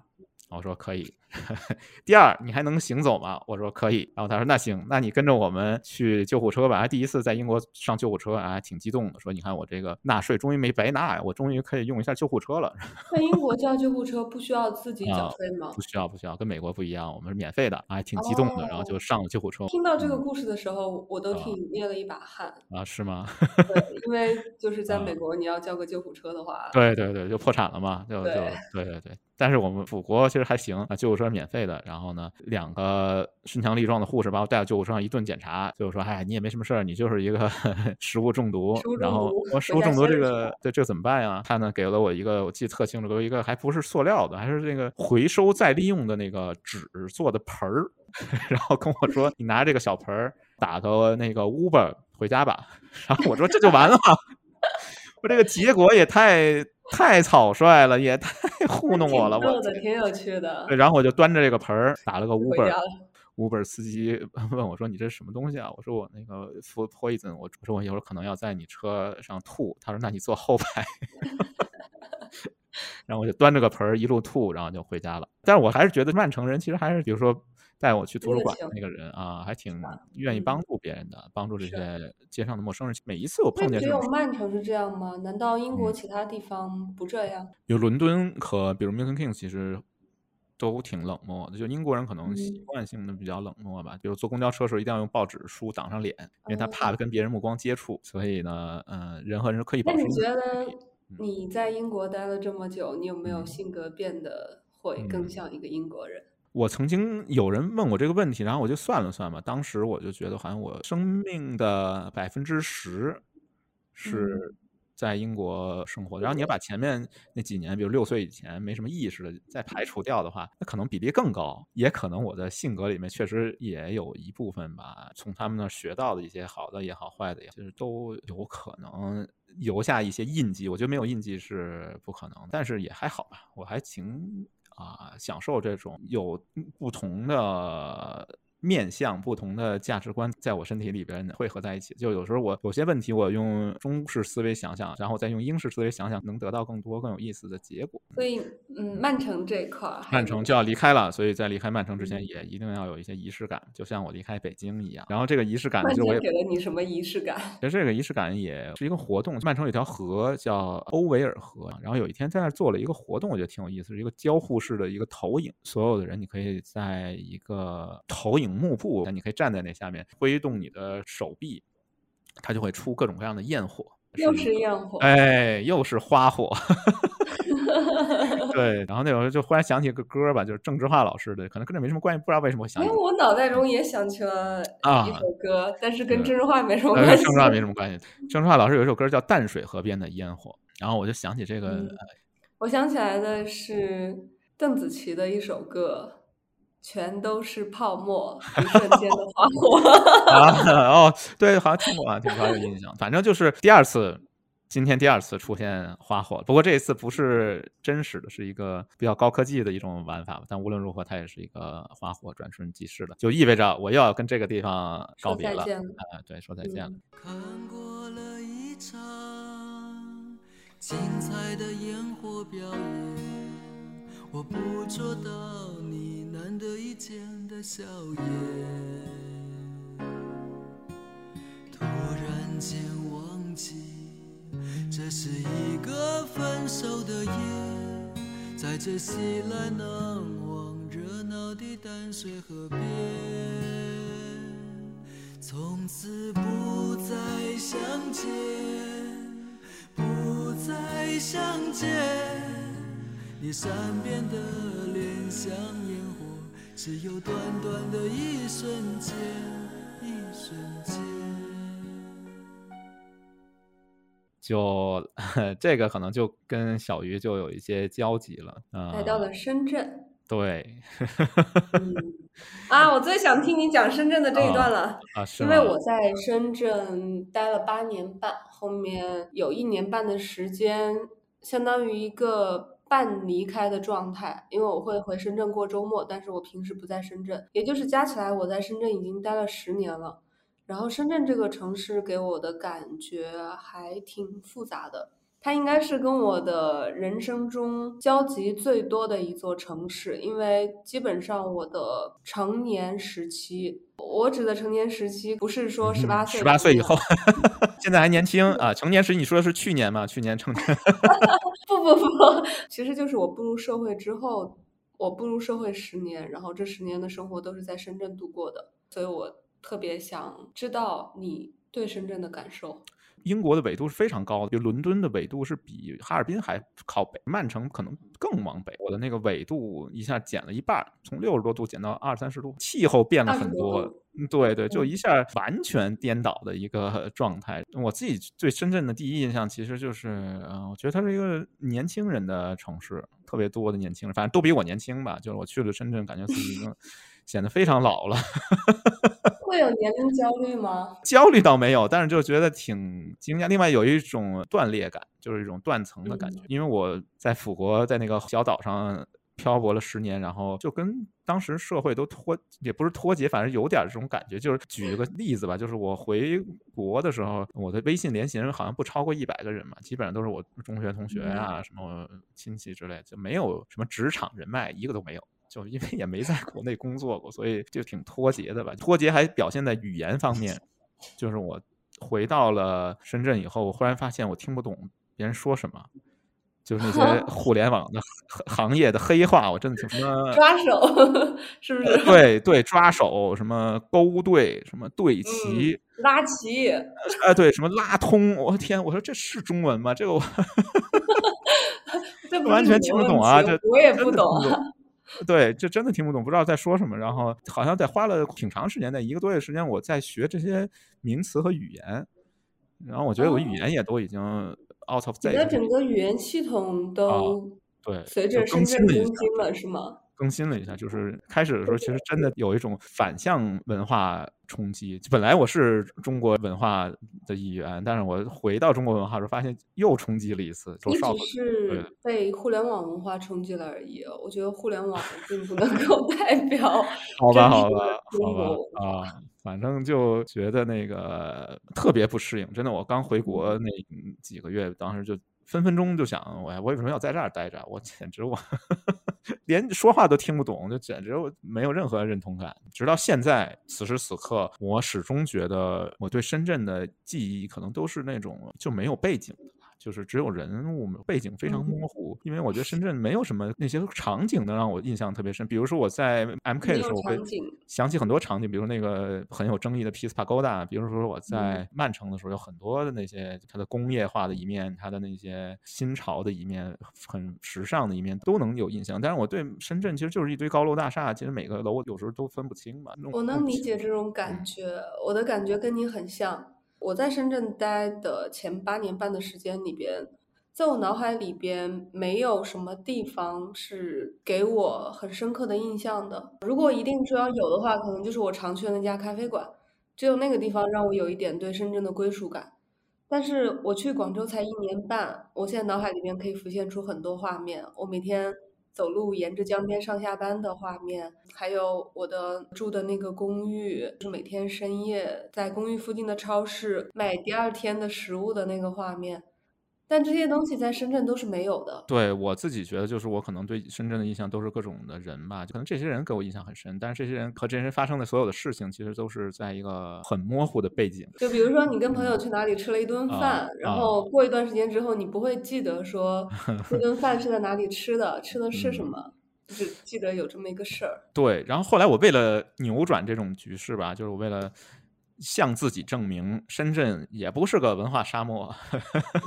我说可以。第二，你还能行走吗？我说可以。然后他说那行，那你跟着我们去救护车吧。他第一次在英国上救护车啊，还挺激动的，说你看我这个纳税终于没白纳呀，我终于可以用一下救护车了。
在英国叫救护车不需要自己缴
啊
费吗
不？需要不需要，跟美国不一样，我们是免费的，还挺激动的，然后就上了救护车。
听到这个
嗯
故事的时候，我都
啊
替你捏了一把汗。
啊，是吗？
对，因为就是在
啊
美国，你要叫个救护车的话，
对对对，就破产了嘛，就就
对
对对对。但是我们祖国其实还行啊，救护车免费的。然后呢，两个身强力壮的护士把我带到救护车上一顿检查，就是说，哎，你也没什么事儿，你就是一个 食物中毒。然后我食物中毒这个这这个怎么办呀？他呢给了我一个，我记得特清楚，给我一个还不是塑料的，还是那个回收再利用的那个纸做的盆儿，然后跟我说，你拿这个小盆儿打个那个 Uber 回家吧。然后我说这就完了吗？我这个结果也太太草率了，也太 糊弄我了，我
的，挺有趣的
对，。然后我就端着这个盆儿打了个
回
Uber
家了
Uber 司机问我说：“你这是什么东西啊？”我说：“我那个 food poison，我说我一会儿可能要在你车上吐。”他说：“那你坐后排。”然后我就端着个盆儿一路吐，然后就回家了。但是我还是觉得曼城人其实还是，比如说带我去图书馆的那个人啊，还挺愿意帮助别人的，帮助这些街上的陌生人。每一次我碰见，
只有曼城是这样吗？难道英国其他地方不这样？
有伦敦和比如 Milton Keynes 其实都挺冷漠的，就英国人可能习惯性的比较冷漠吧。比如坐公交车的时候一定要用报纸书挡上脸，因为他怕跟别人目光接触。所以呢，嗯，人和人可以保持。
那你觉得？你在英国待了这么久，你有没有性格变得会更像一个英国人？
我曾经有人问我这个问题，然后我就算了算吧。当时我就觉得，好像我生命的百分之十是在英国生活。然后你要把前面那几年，比如六岁以前没什么意识的再排除掉的话，那可能比例更高。也可能我的性格里面确实也有一部分吧，从他们那学到的一些好的也好，坏的也就是都有可能。留下一些印记，我觉得没有印记是不可能，但是也还好吧，我还挺啊享受这种有不同的。面向不同的价值观在我身体里边汇合在一起，就有时候我有些问题，我用中式思维想想，然后再用英式思维想想，能得到更多更有意思的结果。
所以，嗯，曼城这块，
曼城就要离开了，所以在离开曼城之前，也一定要有一些仪式感，就像我离开北京一样。然后这个仪式感，就我也
给了你什么仪式感？
其实这个仪式感也是一个活动。曼城有条河叫欧维尔河，然后有一天在那儿做了一个活动，我觉得挺有意思，是一个交互式的一个投影，所有的人你可以在一个投影幕布，那你可以。站在那下面，挥动你的手臂，它就会出各种各样的焰火。
又是焰火，
哎，又是花火。对，然后那会儿就忽然想起个歌吧，就是郑智化老师的，可能跟这没什么关系，不知道为什么会想。
因为我脑袋中也想起了一首歌，但是跟郑智化没什么关系。
郑智化没什么关系。郑智化老师有一首歌叫《淡水河边的烟火》，然后我就想起这个。
我想起来的是邓紫棋的一首歌。全都是泡沫，一瞬间的花火
啊！哦，对，好像听过啊，听过有印象。反正就是第二次，今天第二次出现花火，不过这一次不是真实的，是一个比较高科技的一种玩法吧。但无论如何，它也是一个花火转瞬即逝的，就意味着我又要跟这个地方告别了。啊，对，说再见了。看过了一场精彩的烟火表演。我捕捉到你难得一见的笑颜，突然间忘记这是一个分手的夜，在这熙来难往热闹的淡水河边，从此不再相见，不再相见。你善变的脸像，只有短短的一瞬间，一瞬间。就 这个可能就跟小鱼就有一些交集了。
来到了深圳。
对。
啊，我最想听你讲深圳的这一段了。
啊，是
因为我在深圳待了八年半，后面有一年半的时间，相当于一个。半离开的状态，因为我会回深圳过周末，但是我平时不在深圳，也就是加起来我在深圳已经待了十年了。然后深圳这个城市给我的感觉还挺复杂的。它应该是跟我的人生中交集最多的一座城市，因为基本上我的成年时期，我指的成年时期不是说十八岁，
十八岁以后，现在还年轻啊。成年时你说的是去年嘛？去年成年？
不 不 不，其实就是我步入社会之后，我步入社会十年，然后这十年的生活都是在深圳度过的，所以我特别想知道你对深圳的感受。
英国的纬度是非常高的，比如伦敦的纬度是比哈尔滨还靠北，曼城可能更往北。我的那个纬度一下减了一半，从六十多度减到二三十度，气候变了很多。对对，就一下完全颠倒的一个状态。我自己对深圳的第一印象其实就是，嗯，我觉得它是一个年轻人的城市，特别多的年轻人，反正都比我年轻吧。就是我去了深圳，感觉自己已经 显得非常老了。
会有年龄焦虑吗？
焦虑倒没有，但是就觉得挺惊讶。另外有一种断裂感，就是一种断层的感觉。因为我在法国，在那个小岛上漂泊了十年，然后就跟当时社会都脱，也不是脱节，反正有点这种感觉。就是举个例子吧，就是我回国的时候，我的微信联系人好像不超过一百个人嘛，基本上都是我中学同学啊，什么亲戚之类，就没有什么职场人脉，一个都没有。就因为也没在国内工作过，所以就挺脱节的吧。脱节还表现在语言方面，就是我回到了深圳以后，我忽然发现我听不懂别人说什么。就是那些 互联网的行业的黑话，我真的听什么
抓手，是不是？
对对，抓手，什么勾兑，什么对齐，
拉齐，
哎，对，什么拉通，我天，我说这是中文吗？这个我 完全听不懂啊！这
我也不
懂。对，这真的听不懂，不知道在说什么。然后好像在花了挺长时间，在一个多月时间，我在学这些名词和语言。然后我觉得我语言也都已经。out of
你的整个语言系统都
对
随着深圳更新了是吗？
更新了一下，就是开始的时候，其实真的有一种反向文化冲击。本来我是中国文化的一员，但是我回到中国文化时候，发现又冲击了一次。
你只是被互联网文化冲击了而已。我觉得互联网并不能够 代表
好吧，好吧，好吧啊。反正就觉得那个特别不适应，真的。我刚回国那几个月，当时就分分钟就想，我我为什么要在这儿待着？我简直我连说话都听不懂，就简直没有任何认同感。直到现在，此时此刻，我始终觉得我对深圳的记忆可能都是那种就没有背景的。就是只有人物背景非常模糊，因为我觉得深圳没有什么那些场景能让我印象特别深。比如说我在 M K 的时候，我会想起很多场景，比如那个很有争议的 Peace Pagoda，比如说我在曼城的时候，有很多的那些它的工业化的一面，它的那些新潮的一面，很时尚的一面都能有印象。但是我对深圳其实就是一堆高楼大厦，其实每个楼有时候都分不清嘛。
我能理解这种感觉，我的感觉跟你很像。我在深圳待的前八年半的时间里边，在我脑海里边没有什么地方是给我很深刻的印象的。如果一定说要有的话，可能就是我常去的那家咖啡馆，只有那个地方让我有一点对深圳的归属感。但是我去广州才一年半，我现在脑海里面可以浮现出很多画面。我每天。走路沿着江边上下班的画面，还有我的住的那个公寓，是每天深夜在公寓附近的超市买第二天的食物的那个画面。但这些东西在深圳都是没有的。
对我自己觉得，就是我可能对深圳的印象都是各种的人吧，可能这些人给我印象很深，但是这些人和这些人发生的所有的事情，其实都是在一个很模糊的背景。
就比如说，你跟朋友去哪里吃了一顿饭，然后过一段时间之后，你不会记得说 那顿饭是在哪里吃的，吃的是什么，就是记得有这么一个事儿。
对，然后后来我为了扭转这种局势吧，就是我为了。向自己证明，深圳也不是个文化沙漠，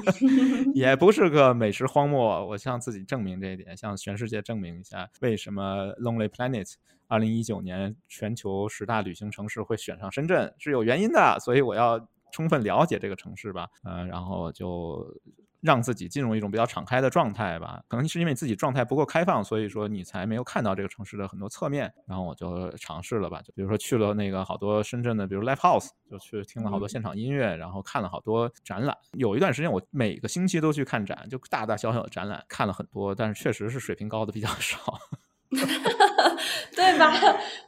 也不是个美食荒漠。我向自己证明这一点，向全世界证明一下，为什么 Lonely Planet 二零一九年全球十大旅行城市会选上深圳是有原因的。所以我要充分了解这个城市吧，嗯，然后就。让自己进入一种比较敞开的状态吧，可能是因为自己状态不够开放，所以说你才没有看到这个城市的很多侧面。然后我就尝试了吧，就比如说去了那个好多深圳的，比如 Live House，就去听了好多现场音乐，然后看了好多展览。有一段时间我每个星期都去看展，就大大小小的展览看了很多，但是确实是水平高的比较少，
对吧？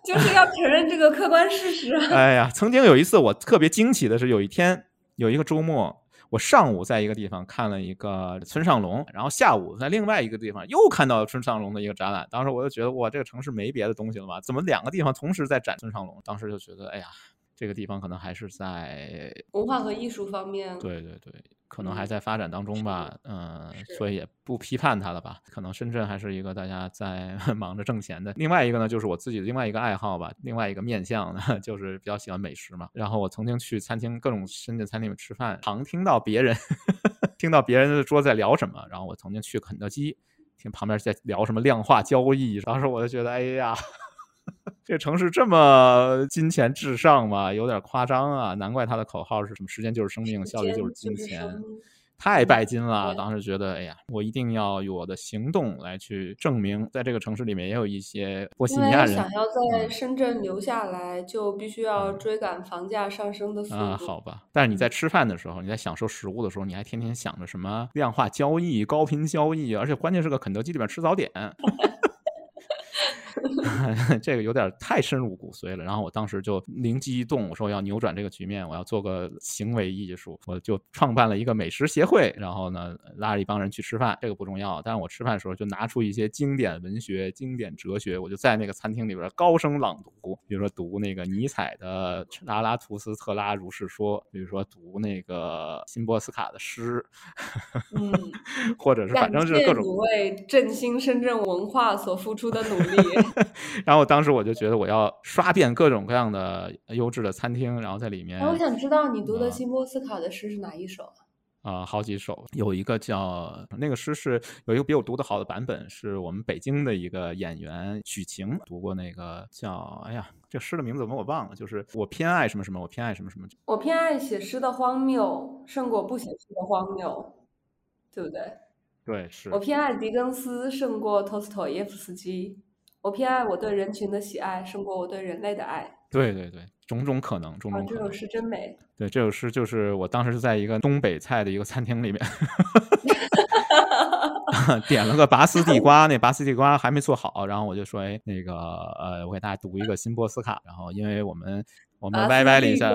就是要承认这个客观事实。
哎呀，曾经有一次我特别惊奇的是，有一天有一个周末。我上午在一个地方看了一个村上隆，然后下午在另外一个地方又看到村上隆的一个展览。当时我就觉得，哇，这个城市没别的东西了吧？怎么两个地方同时在展村上隆？当时就觉得，哎呀，这个地方可能还是在
文化和艺术方面。
对对对。可能还在发展当中吧，嗯，所以也不批判它了吧。可能深圳还是一个大家在 忙着挣钱的。另外一个呢，就是我自己的另外一个爱好吧，另外一个面向呢，就是比较喜欢美食嘛。然后我曾经去餐厅，各种深圳餐厅里吃饭，常听到别人 听到别人的桌在聊什么。然后我曾经去肯德基，听旁边在聊什么量化交易，当时我就觉得，哎呀。这个城市这么金钱至上吗？有点夸张啊！难怪他的口号是什么“时间就是生命，效率就是金钱”，太拜金了。当时觉得，哎呀，我一定要用我的行动来去证明，在这个城市里面也有一些波西米亚人。
想要在深圳留下来，就必须要追赶房价上升的速度。
啊，好吧。但是你在吃饭的时候，你在享受食物的时候，你还天天想着什么量化交易、高频交易，而且关键是个肯德基里面吃早点。这个有点太深入骨髓了。然后我当时就灵机一动，我说我要扭转这个局面，我要做个行为艺术，我就创办了一个美食协会。然后呢，拉着一帮人去吃饭，这个不重要，但是我吃饭的时候就拿出一些经典文学、经典哲学，我就在那个餐厅里边高声朗读，比如说读那个尼采的《拉拉图斯特拉如是说》，比如说读那个辛波斯卡的诗，
嗯，
或者是反正是各种
为振兴深圳文化所付出的努力。
然后当时我就觉得我要刷遍各种各样的优质的餐厅，然后在里面
哎，我想知道你读的
啊
辛波斯卡的诗是哪一首啊？
啊、好几首，有一个叫那个诗是有一个比我读的好的版本，是我们北京的一个演员许晴读过那个叫哎呀，这诗的名字怎么我忘了，就是我偏爱什么什么，我偏爱什么什么，
我偏爱写诗的荒谬，胜过不写诗的荒谬，对不对？
对，是
我偏爱狄更斯，胜过托斯妥耶夫斯基。我偏爱我对人群的喜爱，胜过我对人类的爱。
对对对，种种可能，种
啊，
种可能。
这首诗真美。
对，这首诗就是我当时是在一个东北菜的一个餐厅里面，点了个拔丝地瓜，那拔丝地瓜还没做好，然后我就说，哎，那个呃，我给大家读一个新波斯卡，然后因为我们我们歪歪了一下，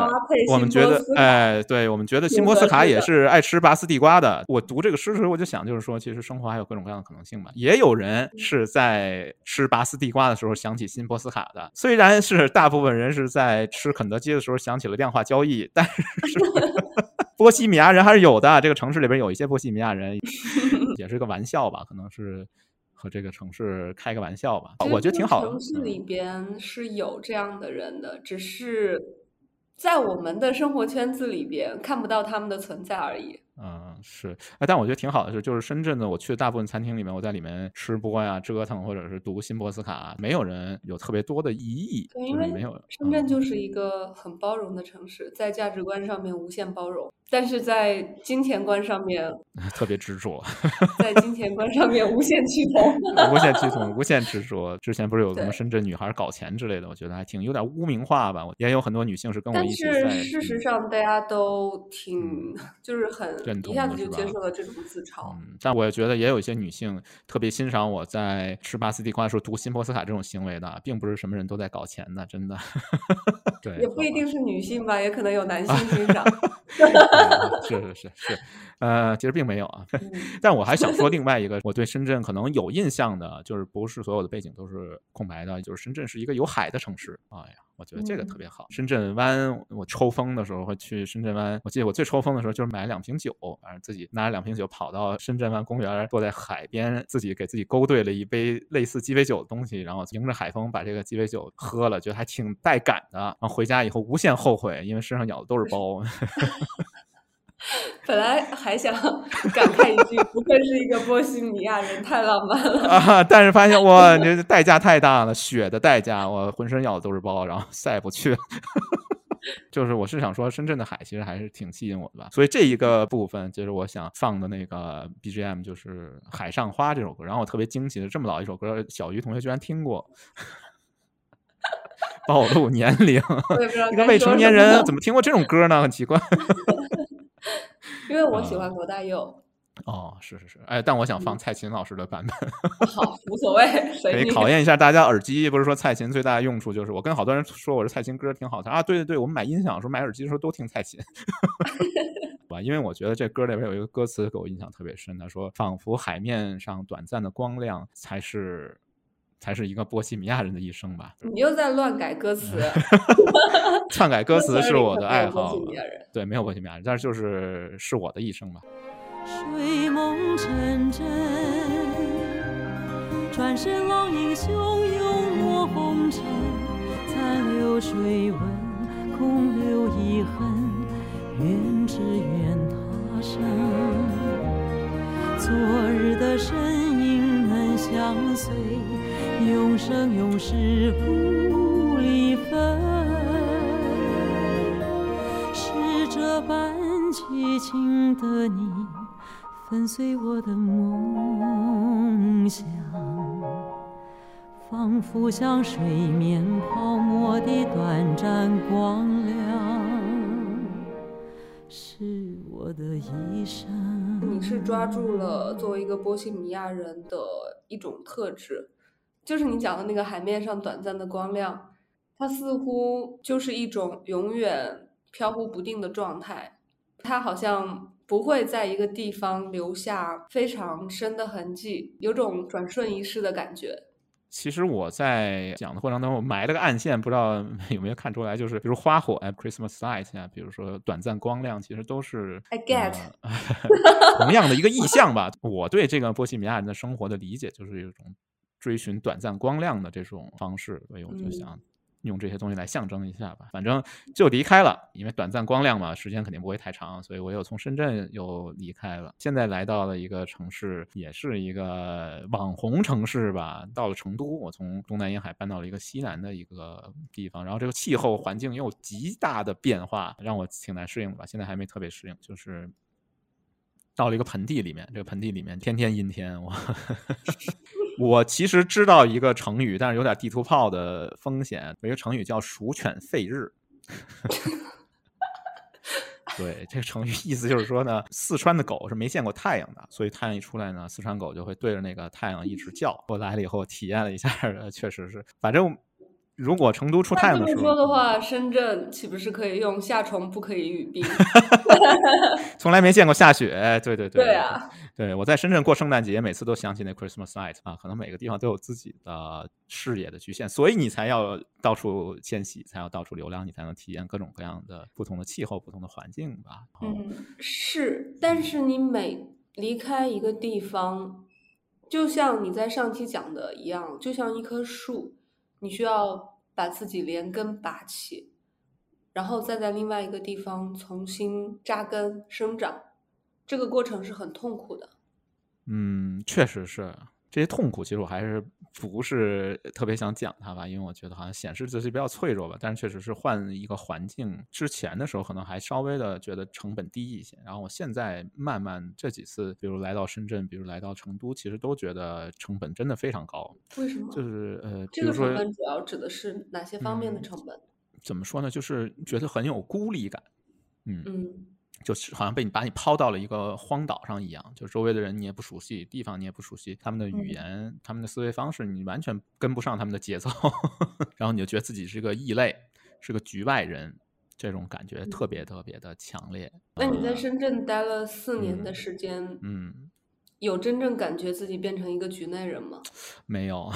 我们觉得哎，对我们觉得辛波斯卡也是爱吃拔丝地瓜的。我读这个诗的时候，我就想，就是说，其实生活还有各种各样的可能性吧。也有人
嗯
是在吃拔丝地瓜的时候想起辛波斯卡的，虽然是大部分人是在吃肯德基的时候想起了量化交易，但是 波西米亚人还是有的。这个城市里边有一些波西米亚人，也是个玩笑吧，可能是和这个城市开个玩笑吧。我觉得挺好的。嗯
城市里边是有这样的人的，只是在我们的生活圈子里边看不到他们的存在而已。
嗯，是，哎，但我觉得挺好的是，就是深圳的，我去的大部分餐厅里面，我在里面吃播呀、折腾，或者是读新波斯卡，没有人有特别多的异议，
对，因为
就是没有。
深圳
嗯
就是一个很包容的城市，在价值观上面无限包容，但是在金钱观上面，
特别执着，
在金钱观上面无限趋同。
无限趋同，无限执着。之前不是有什么深圳女孩搞钱之类的，我觉得还挺有点污名化吧。我也有很多女性是跟我一起在。
是事实
嗯
上，大家都挺就是很
认
一下子就接受了这种自嘲。
嗯，但我也觉得也有一些女性特别欣赏我在吃巴斯蒂瓜的时候读辛波斯卡这种行为的，并不是什么人都在搞钱的，真的。对，
也不一定是女性吧，也可能有男性欣赏。
嗯 是是是是，呃，其实并没有啊。
嗯
但我还想说 另外一个，我对深圳可能有印象的，就是不是所有的背景都是空白的，就是深圳是一个有海的城市。哎呀，我觉得这个特
嗯
别好。深圳湾，我抽风的时候会去深圳湾，我记得我最抽风的时候就是买了两瓶酒，反正自己拿着两瓶酒跑到深圳湾公园，坐在海边，自己给自己勾兑了一杯类似鸡尾酒的东西，然后迎着海风把这个鸡尾酒喝了，觉得还挺带感的。然后回家以后无限后悔，因为身上咬的都是包。
本来还想 感慨一句，不愧是一个波西米亚人，太浪漫了。
啊！但是发现哇，你这代价太大了，血的代价，我浑身咬的都是包，然后再也不去了。就是我是想说，深圳的海其实还是挺吸引我的吧。所以这一个部分就是我想放的那个 BGM，就是《海上花》这首歌。然后我特别惊奇的，这么老一首歌，小鱼同学居然听过，暴露年龄。一个未成年人怎么听过这种歌呢？很奇怪。
因为我喜欢罗大佑，
哦，是是是，哎，但我想放
嗯
蔡琴老师的版本。
好无所谓，
可以。考验一下大家耳机。不是说蔡琴最大的用处就是，我跟好多人说我是蔡琴歌挺好听啊。对对对，我们买音响的时候买耳机的时候都听蔡琴，吧？因为我觉得这歌里边有一个歌词给我印象特别深，他说：“仿佛海面上短暂的光亮，才是才是一个波西米亚人的一生吧。”
你又在乱改歌词
篡改歌词是我的爱好。对，没有波西米亚人，但是就是是我的一生吧。
睡梦成真，转身浪影汹涌落红尘，残留水纹，空留遗恨，愿只愿他生。昨日的身影能相随，永生永世不离分。是这般凄情的你，粉碎我的梦想，仿佛像水面泡沫的短暂光亮，是我的一生。
你是抓住了作为一个波西米亚人的一种特质，就是你讲的那个海面上短暂的光亮，它似乎就是一种永远飘忽不定的状态，它好像不会在一个地方留下非常深的痕迹，有种转瞬一逝的感觉。
其实我在讲的过程当中，我埋了个暗线，不知道 有没有看出来，就是比如花火啊、Christmas light 啊，比如说短暂光亮，其实都是
I get
呃 同样的一个意象吧。我对这个波西米亚人的生活的理解，就是一种追寻短暂光亮的这种方式，所以我就
嗯
想用这些东西来象征一下吧。反正就离开了，因为短暂光亮嘛，时间肯定不会太长，所以我又从深圳又离开了。现在来到了一个城市，也是一个网红城市吧。到了成都，我从东南沿海搬到了一个西南的一个地方，然后这个气候环境又极大的变化，让我挺难适应的吧。现在还没特别适应，就是。到了一个盆地里面，这个盆地里面天天阴天，我 我其实知道一个成语，但是有点地图炮的风险。有一个成语叫“鼠犬吠日 ”，对，这个成语意思就是说呢，四川的狗是没见过太阳的，所以太阳一出来呢，四川狗就会对着那个太阳一直叫。我来了以后体验了一下，呃确实是，反正如果成都出太阳的时候，
说的话，深圳岂不是可以用“夏虫不可以语冰
从来没见过下雪。对对”？对
对啊，
对，我在深圳过圣诞节，每次都想起那 Christmas night 啊，可能每个地方都有自己的视野的局限，所以你才要到处迁徙，才要到处流浪，你才能体验各种各样的不同的气候、不同的环境吧。
嗯，是，但是你每离开一个地方，就像你在上期讲的一样，就像一棵树，你需要把自己连根拔起，然后再在另外一个地方重新扎根生长，这个过程是很痛苦的。
嗯，确实是这些痛苦，其实我还是不是特别想讲它吧，因为我觉得好像显示自己比较脆弱吧。但是确实是换一个环境之前的时候，可能还稍微的觉得成本低一些。然后我现在慢慢这几次，比如来到深圳，比如来到成都，其实都觉得成本真的非常高。
为什么？
就是呃，
这个成本主要指的是哪些方面的
嗯
成本？
怎么说呢？就是觉得很有孤立感。嗯，
嗯
就是好像被你把你抛到了一个荒岛上一样，就周围的人你也不熟悉，地方你也不熟悉，他们的语
嗯
言、他们的思维方式，你完全跟不上他们的节奏，然后你就觉得自己是个异类，是个局外人，这种感觉特别特别的强烈。
那你在
呃
深圳待了四年的
嗯
时间，
嗯，
有真正感觉自己变成一个局内人吗？
没有，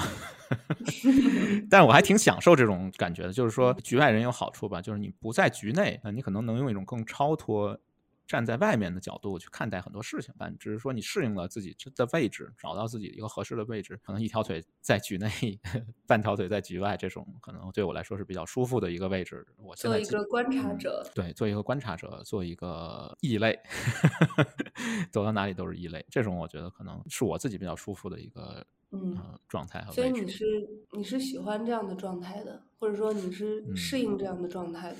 但是我还挺享受这种感觉的。就是说，局外人有好处吧，就是你不在局内，那你可能能用一种更超脱、站在外面的角度去看待很多事情吧。只是说你适应了自己的位置，找到自己一个合适的位置，可能一条腿在局内，半条腿在局外，这种可能对我来说是比较舒服的一个位置。我现
做一个观察
嗯
者，
对，做一个观察者，做一个异类，走到哪里都是异类。这种我觉得可能是我自己比较舒服的一个
嗯，
呃状态和
所以。你是你是喜欢这样的状态的，或者说你是
嗯
适应这样的状态的。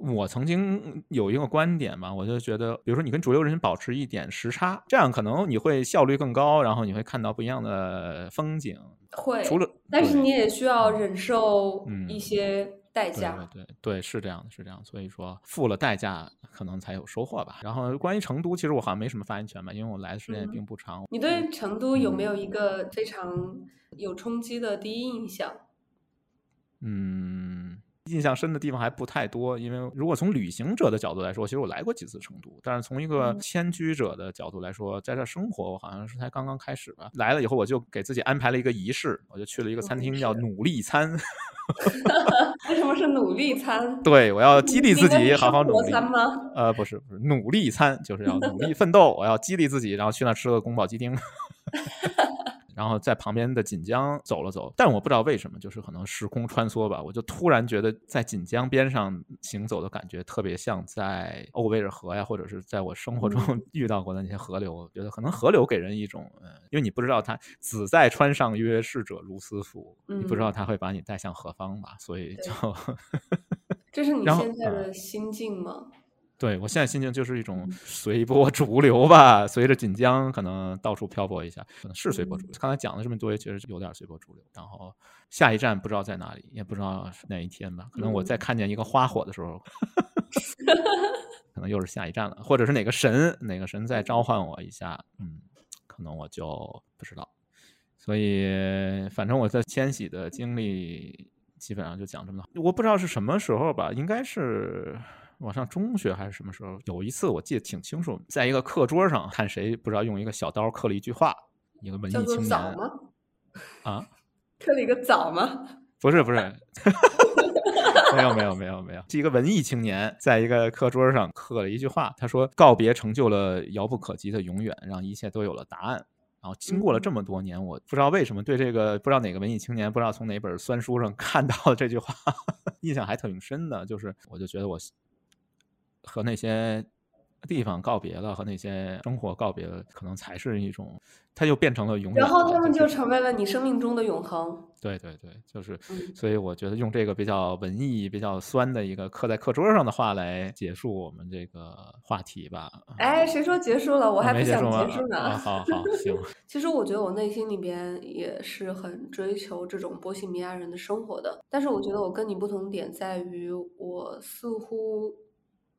我曾经有一个观点吧，我就觉得，比如说你跟主流人保持一点时差，这样可能你会效率更高，然后你会看到不一样的风景。
会，
除了
但是你也需要忍受
嗯
一些代
对
价。
对对对，是这样的，是这样。所以说，付了代价，可能才有收获吧。然后关于成都，其实我好像没什么发言权吧，因为我来的时间也
嗯
并不长。
你对成都有没有一个非常有冲击的第一印象？
嗯，印象深的地方还不太多，因为如果从旅行者的角度来说，其实我来过几次成都，但是从一个
嗯
迁居者的角度来说，在这生活，我好像是才刚刚开始吧。来了以后，我就给自己安排了一个仪式，我就去了一个餐厅叫努力餐
为什么是努力餐？
对我要激励自己好好努力。
餐吗？
呃，不是不是，努力餐就是要努力 奋斗，我要激励自己，然后去那吃个宫保鸡丁。然后在旁边的锦江走了走，但我不知道为什么，就是可能时空穿梭吧，我就突然觉得在锦江边上行走的感觉特别像在欧维尔河呀，或者是在我生活中 遇到过的那些河流。我觉得可能河流给人一种，嗯，因为你不知道它“子在川上曰逝者如斯夫”，你不知道它会把你带向何方吧，所以
对
就。
这是你 现在
嗯。
的心境吗？
对我现在心情就是一种
嗯
随波逐流吧，随着锦江可能到处漂泊一下，可能是随波逐
嗯
流。刚才讲了这么多，也确实有点随波逐流。然后下一站不知道在哪里，也不知道是哪一天吧。可能我在
嗯
看见一个花火的时候，可能又是下一站了，或者是哪个神哪个神在召唤我一下，嗯，可能我就不知道。所以反正我在迁徙的经历基本上就讲这么多。我不知道是什么时候吧，应该是我上中学还是什么时候？有一次我记得挺清楚，在一个课桌上看谁不知道用一个小刀刻了一句话，一个文艺青年
吗？
啊，
刻了一个早吗？
不 是不是，没有没有没有没有，是一个文艺青年在一个课桌上刻了一句话，他说：“告别成就了遥不可及的永远，让一切都有了答案。”然后经过了这么多年，我不知道为什么对这个不知道哪个文艺青年，不知道从哪本酸书上看到这句话，印象还挺深的。就是我就觉得我和那些地方告别了，和那些生活告别了，可能才是一种，它就变成了永远。
然后他们
就
就是成为了你生命中的永恒。
对对对，就是，
嗯
所以我觉得用这个比较文艺、比较酸的一个刻在课桌上的话来结束我们这个话题吧。
哎，谁说结束了？我
我
还不想
结束吗
结束呢。
啊，好好行，
其实我觉得我内心里边也是很追求这种波西米亚人的生活的，但是我觉得我跟你不同点在于，我似乎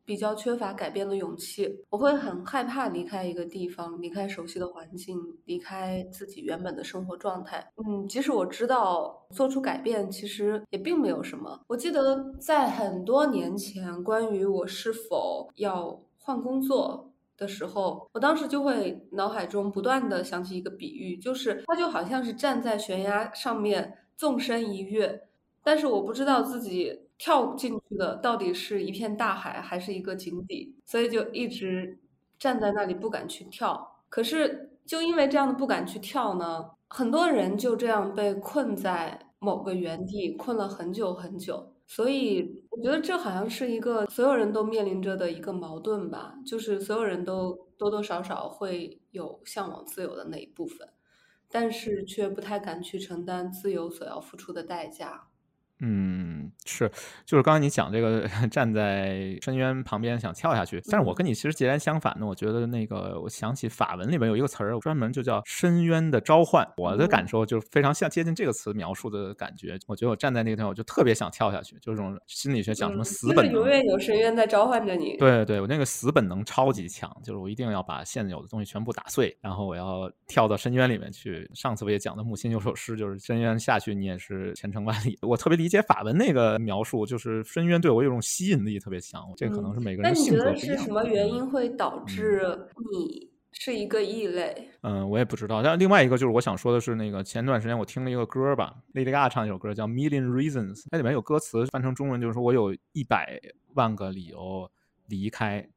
比较缺乏改变的勇气，我会很害怕离开一个地方，离开熟悉的环境，离开自己原本的生活状态。嗯，即使我知道做出改变其实也并没有什么。我记得在很多年前，关于我是否要换工作的时候，我当时就会脑海中不断的想起一个比喻，就是它就好像是站在悬崖上面纵身一跃，但是我不知道自己跳进去的到底是一片大海还是一个井底，所以就一直站在那里不敢去跳。可是就因为这样的不敢去跳呢，很多人就这样被困在某个原地，困了很久很久。所以我觉得这好像是一个所有人都面临着的一个矛盾吧，就是所有人都多多少少会有向往自由的那一部分，但是却不太敢去承担自由所要付出的代价。
嗯，是，就是刚才你讲这个 站在深渊旁边想跳下去，但是我跟你其实截然相反的，我觉得那个我想起法文里面有一个词儿，专门就叫深渊的召唤。我的感受就是非常像接近这个词描述的感觉。我觉得我站在那个地方，我就特别想跳下去，就是这种心理学讲什么
嗯
死本能
就是永。远有深渊在召唤着你。
对对，我那个死本能超级强，就是我一定要把现有的东西全部打碎，然后我要跳到深渊里面去。上次我也讲的木心有首诗，就是深渊下去你也是前程万里。我特别理解法文那个描述，就是深渊对我有种吸引力特别强，这可能是每个
那你觉
人性格
得是什么原因会导致你是一个异类？
嗯，我也不知道。但另外一个就是我想说的是，那个前段时间我听了一个歌吧，Lady Gaga 唱一首歌叫《Million Reasons》，它里面有歌词翻成中文就是说我有一百万个理由离开，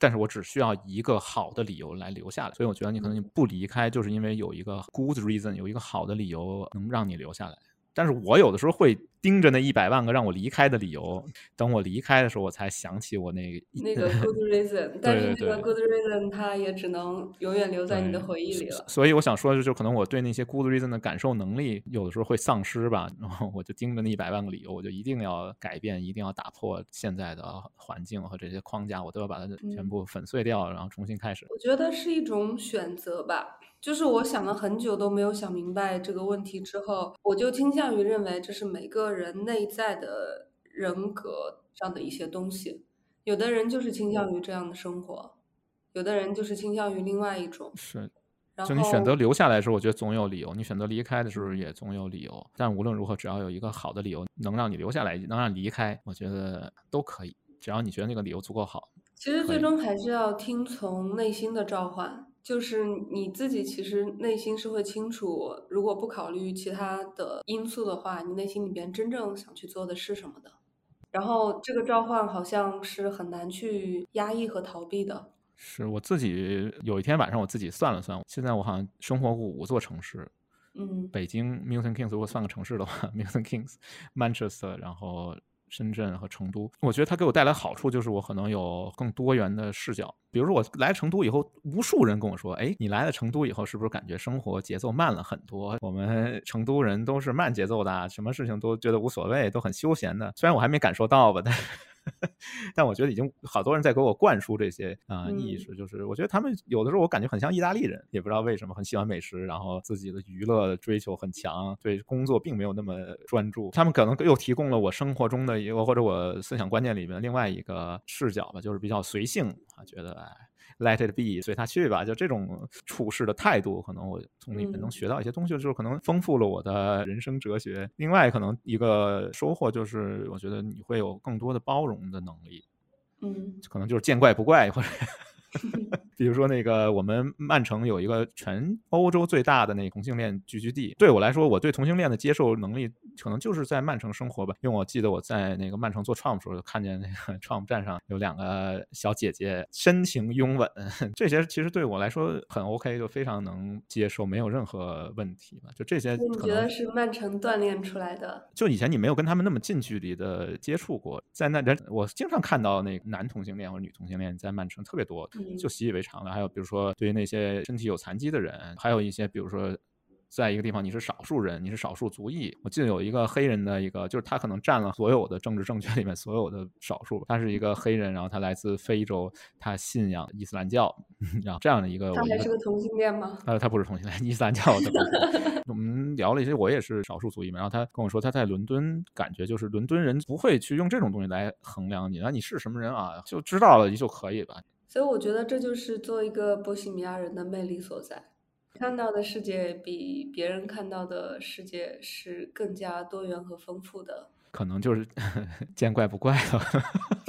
但是我只需要一个好的理由来留下来。所以我觉得你可能你不离开，就是因为有一个 good reason，有一个好的理由能让你留下来。但是我有的时候会盯着那一百万个让我离开的理由，等我离开的时候，我才想起我那个
那个 good reason，但是那个 good reason 它也只能永远留在你的回忆里了。
所以我想说的是，就可能我对那些 good reason 的感受能力，有的时候会丧失吧。然后我就盯着那一百万个理由，我就一定要改变，一定要打破现在的环境和这些框架，我都要把它全
嗯
部粉碎掉，然后重新开始。
我觉得是一种选择吧，就是我想了很久都没有想明白这个问题之后，我就倾向于认为这是每个人内在的人格上的一些东西。有的人就是倾向于这样的生活，有的人就是倾向于另外一种。
是，就你选择留下来的时候，我觉得总有理由；你选择离开的时候，也总有理由。但无论如何，只要有一个好的理由能让你留下来，能让你离开，我觉得都可以。只要你觉得那个理由足够好。
其实最终还是要听从内心的召唤，就是你自己其实内心是会清楚，如果不考虑其他的因素的话，你内心里边真正想去做的是什么的。然后这个召唤好像是很难去压抑和逃避的。
是我自己有一天晚上，我自己算了算，现在我好像生活过五座城市，
嗯
北京 Milton Kings 如果算个城市的话，Milton Kings，Manchester，然后深圳和成都，我觉得它给我带来好处就是我可能有更多元的视角。比如说我来成都以后，无数人跟我说：“哎，你来了成都以后，是不是感觉生活节奏慢了很多？我们成都人都是慢节奏的，什么事情都觉得无所谓，都很休闲的。虽然我还没感受到吧，但 但我觉得已经好多人在给我灌输这些啊、
嗯
意识，就是我觉得他们有的时候我感觉很像意大利人，也不知道为什么很喜欢美食，然后自己的娱乐追求很强，对工作并没有那么专注。他们可能又提供了我生活中的一个或者我思想观念里面另外一个视角吧，就是比较随性啊，觉得哎。Let it be，随他去吧，就这种处事的态度，可能我从里面能
嗯。
学到一些东西，就是可能丰富了我的人生哲学。另外，可能一个收获就是，我觉得你会有更多的包容的能力，
嗯。
可能就是见怪不怪，或者比如说那个我们曼城有一个全欧洲最大的那个同性恋聚居地，对我来说，我对同性恋的接受能力可能就是在曼城生活吧，因为我记得我在那个曼城做 Trump 的时候，就看见那个 Trump 站上有两个小姐姐深情拥吻，这些其实对我来说很 OK，就非常能接受，没有任何问题吧。就这些
那你
可能
觉得是曼城锻炼出来的？
就以前你没有跟他们那么近距离的接触过，在那人我经常看到那个男同性恋或者女同性恋在曼城特别多，
嗯
就习以为常的。还有比如说对于那些身体有残疾的人，还有一些比如说。在一个地方，你是少数人，你是少数族裔。我记得有一个黑人的一个，就是他可能占了所有的政治正确里面所有的少数。他是一个黑人，然后他来自非洲，他信仰伊斯兰教，然后这样的一个，
他
我觉得
还是个同性恋吗？
呃，他不是同性恋，伊斯兰教的。我们聊了一些，我也是少数族裔嘛。然后他跟我说，他在伦敦感觉就是伦敦人不会去用这种东西来衡量你，啊你是什么人啊，就知道了就可以了。
所以我觉得这就是做一个波西米亚人的魅力所在。看到的世界比别人看到的世界是更加多元和丰富的。
可能就是 见怪不怪了。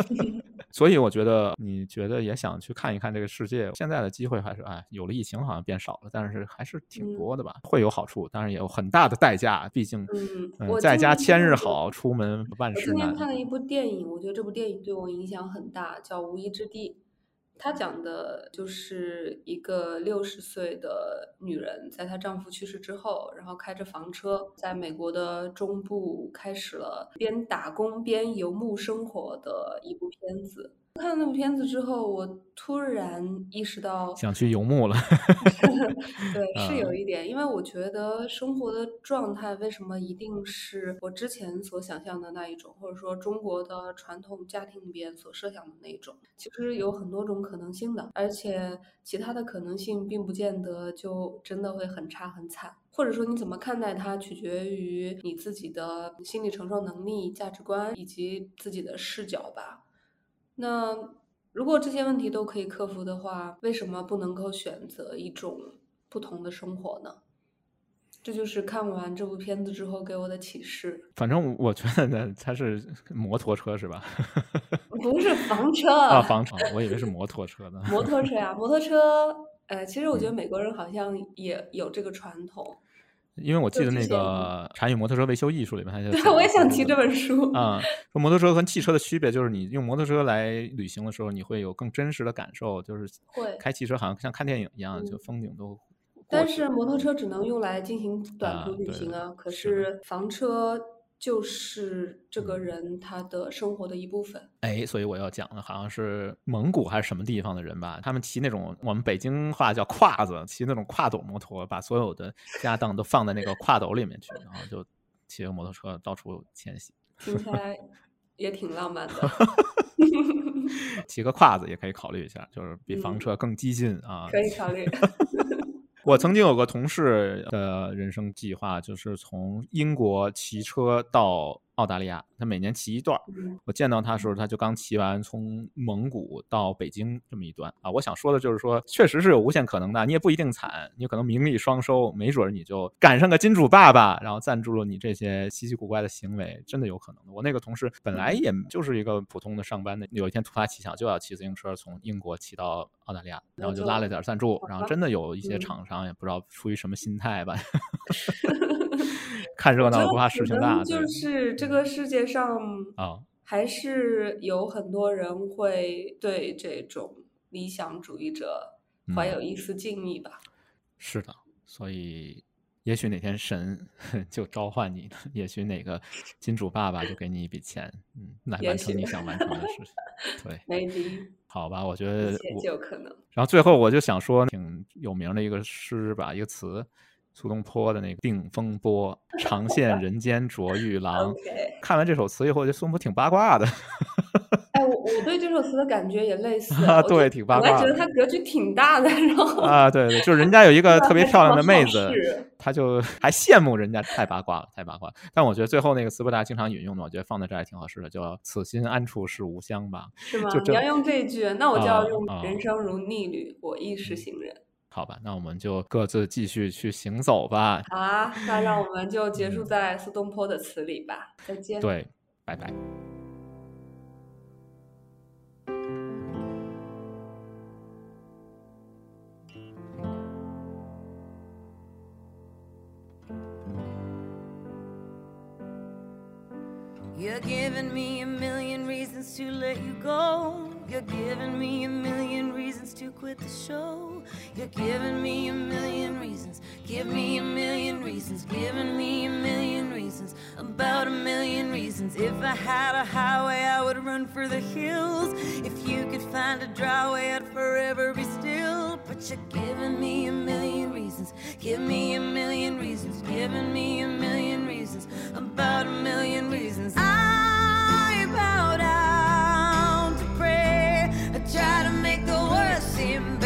所以我觉得，你觉得也想去看一看这个世界。现在的机会还是哎，有了疫情好像变少了，但是还是挺
嗯
多的吧，会有好处，当然也有很大的代价。毕竟，
嗯
在家千日好，出门万事
我今年
难。
看了一部电影，我觉得这部电影对我影响很大，叫《无依之地》。它讲的就是一个六十岁的女人，在她丈夫去世之后，然后开着房车，在美国的中部开始了边打工边游牧生活的一部片子。看了那部片子之后，我突然意识到，
想去游牧了，
对，是有
嗯。
一点，因为我觉得生活的状态为什么一定是我之前所想象的那一种，或者说中国的传统家庭里边所设想的那一种，其实有很多种可能性的，而且其他的可能性并不见得就真的会很差很惨，或者说你怎么看待它，取决于你自己的心理承受能力、价值观以及自己的视角吧。那如果这些问题都可以克服的话，为什么不能够选择一种不同的生活呢？这就是看完这部片子之后给我的启示。
反正我觉得呢，它是摩托车是吧？
不是房车
啊，房车，我以为是摩托车呢。
摩托车呀，摩托车。呃，其实我觉得
嗯
美国人好像也有这个传统。
因为我记得那个《禅与摩托车维修艺术》里面，它就
对，我也想提这本书。
啊、说摩托车和汽车的区别就是，你用摩托车来旅行的时候，你会有更真实的感受，就是
会
开汽车好像像看电影一样，就
嗯
风景都过
但是摩托车只能用来进行短途旅行啊，可
是
房车就是这个
嗯
人他的生活的一部分。
哎，所以我要讲的好像是蒙古还是什么地方的人吧，他们骑那种我们北京话叫胯子，骑那种挎斗摩托，把所有的家当都放在那个胯斗里面去，然后就骑个摩托车到处迁徙。
听起来也挺浪漫的。
骑个胯子也可以考虑一下，就是比房
嗯
车更激进啊。
可以考虑。
我曾经有个同事的人生计划，就是从英国骑车到澳大利亚，他每年骑一段我见到他的时候，他就刚骑完从蒙古到北京这么一段啊。我想说的就是说，确实是有无限可能的，你也不一定惨，你可能名利双收，没准儿你就赶上个金主爸爸，然后赞助了你这些稀奇古怪的行为，真的有可能的。我那个同事本来也就是一个普通的上班的，有一天突发奇想就要骑自行车从英国骑到澳大利亚，然后就拉了点儿赞助，然后真的有一些
嗯
厂商也不知道出于什么心态吧。看热闹不怕事情大，对
就是这个世界上
啊，
还是有很多人会对这种理想主义者怀
嗯
有一丝敬意吧。
是的，所以也许哪天神 就召唤你了，也许哪个金主爸爸就给你一笔钱，嗯，来完成你想完成的事情。对，
maybe
好吧，我觉得
一切
我
皆有可能。
然后最后我就想说，挺有名的一个诗吧，一个词，苏东坡的那个《定风波》，长羡 人间卓玉郎。看完这首词以后，我觉得苏东坡挺八卦的。
哎，我我 我对这首词的感觉也类似。
啊对挺八卦
我还觉得他格局挺大的，然后
啊，对对，就是人家有一个特别漂亮的妹子，他就还羡慕人家太八卦了，太八卦了。但我觉得最后那个词不达经常引用的，我觉得放在这儿还挺合适的，叫“此心安处是吾乡”吧。
是吗？
就
你要用这一句，那我就要用
啊啊“
人生如逆旅，我亦是行人”。
好吧，那我们就各自继续去行走吧。
好啊，那让我们就结束
嗯
在苏东坡的词里吧。再见。
对，拜拜。
You're giving me a million reasons to let you go. You're giving me a million reasons to quit the show. You're giving me a million reasons. Give me a million reasons. Giving me a million reasons. About a million reasons. If I had a highway, I would run for the hills. If you could find a dry I'd forever be still. But you're giving me a million reasons. Give me a million reasons. Giving me a million reasons. About a million reasons. I try to make the world seem better.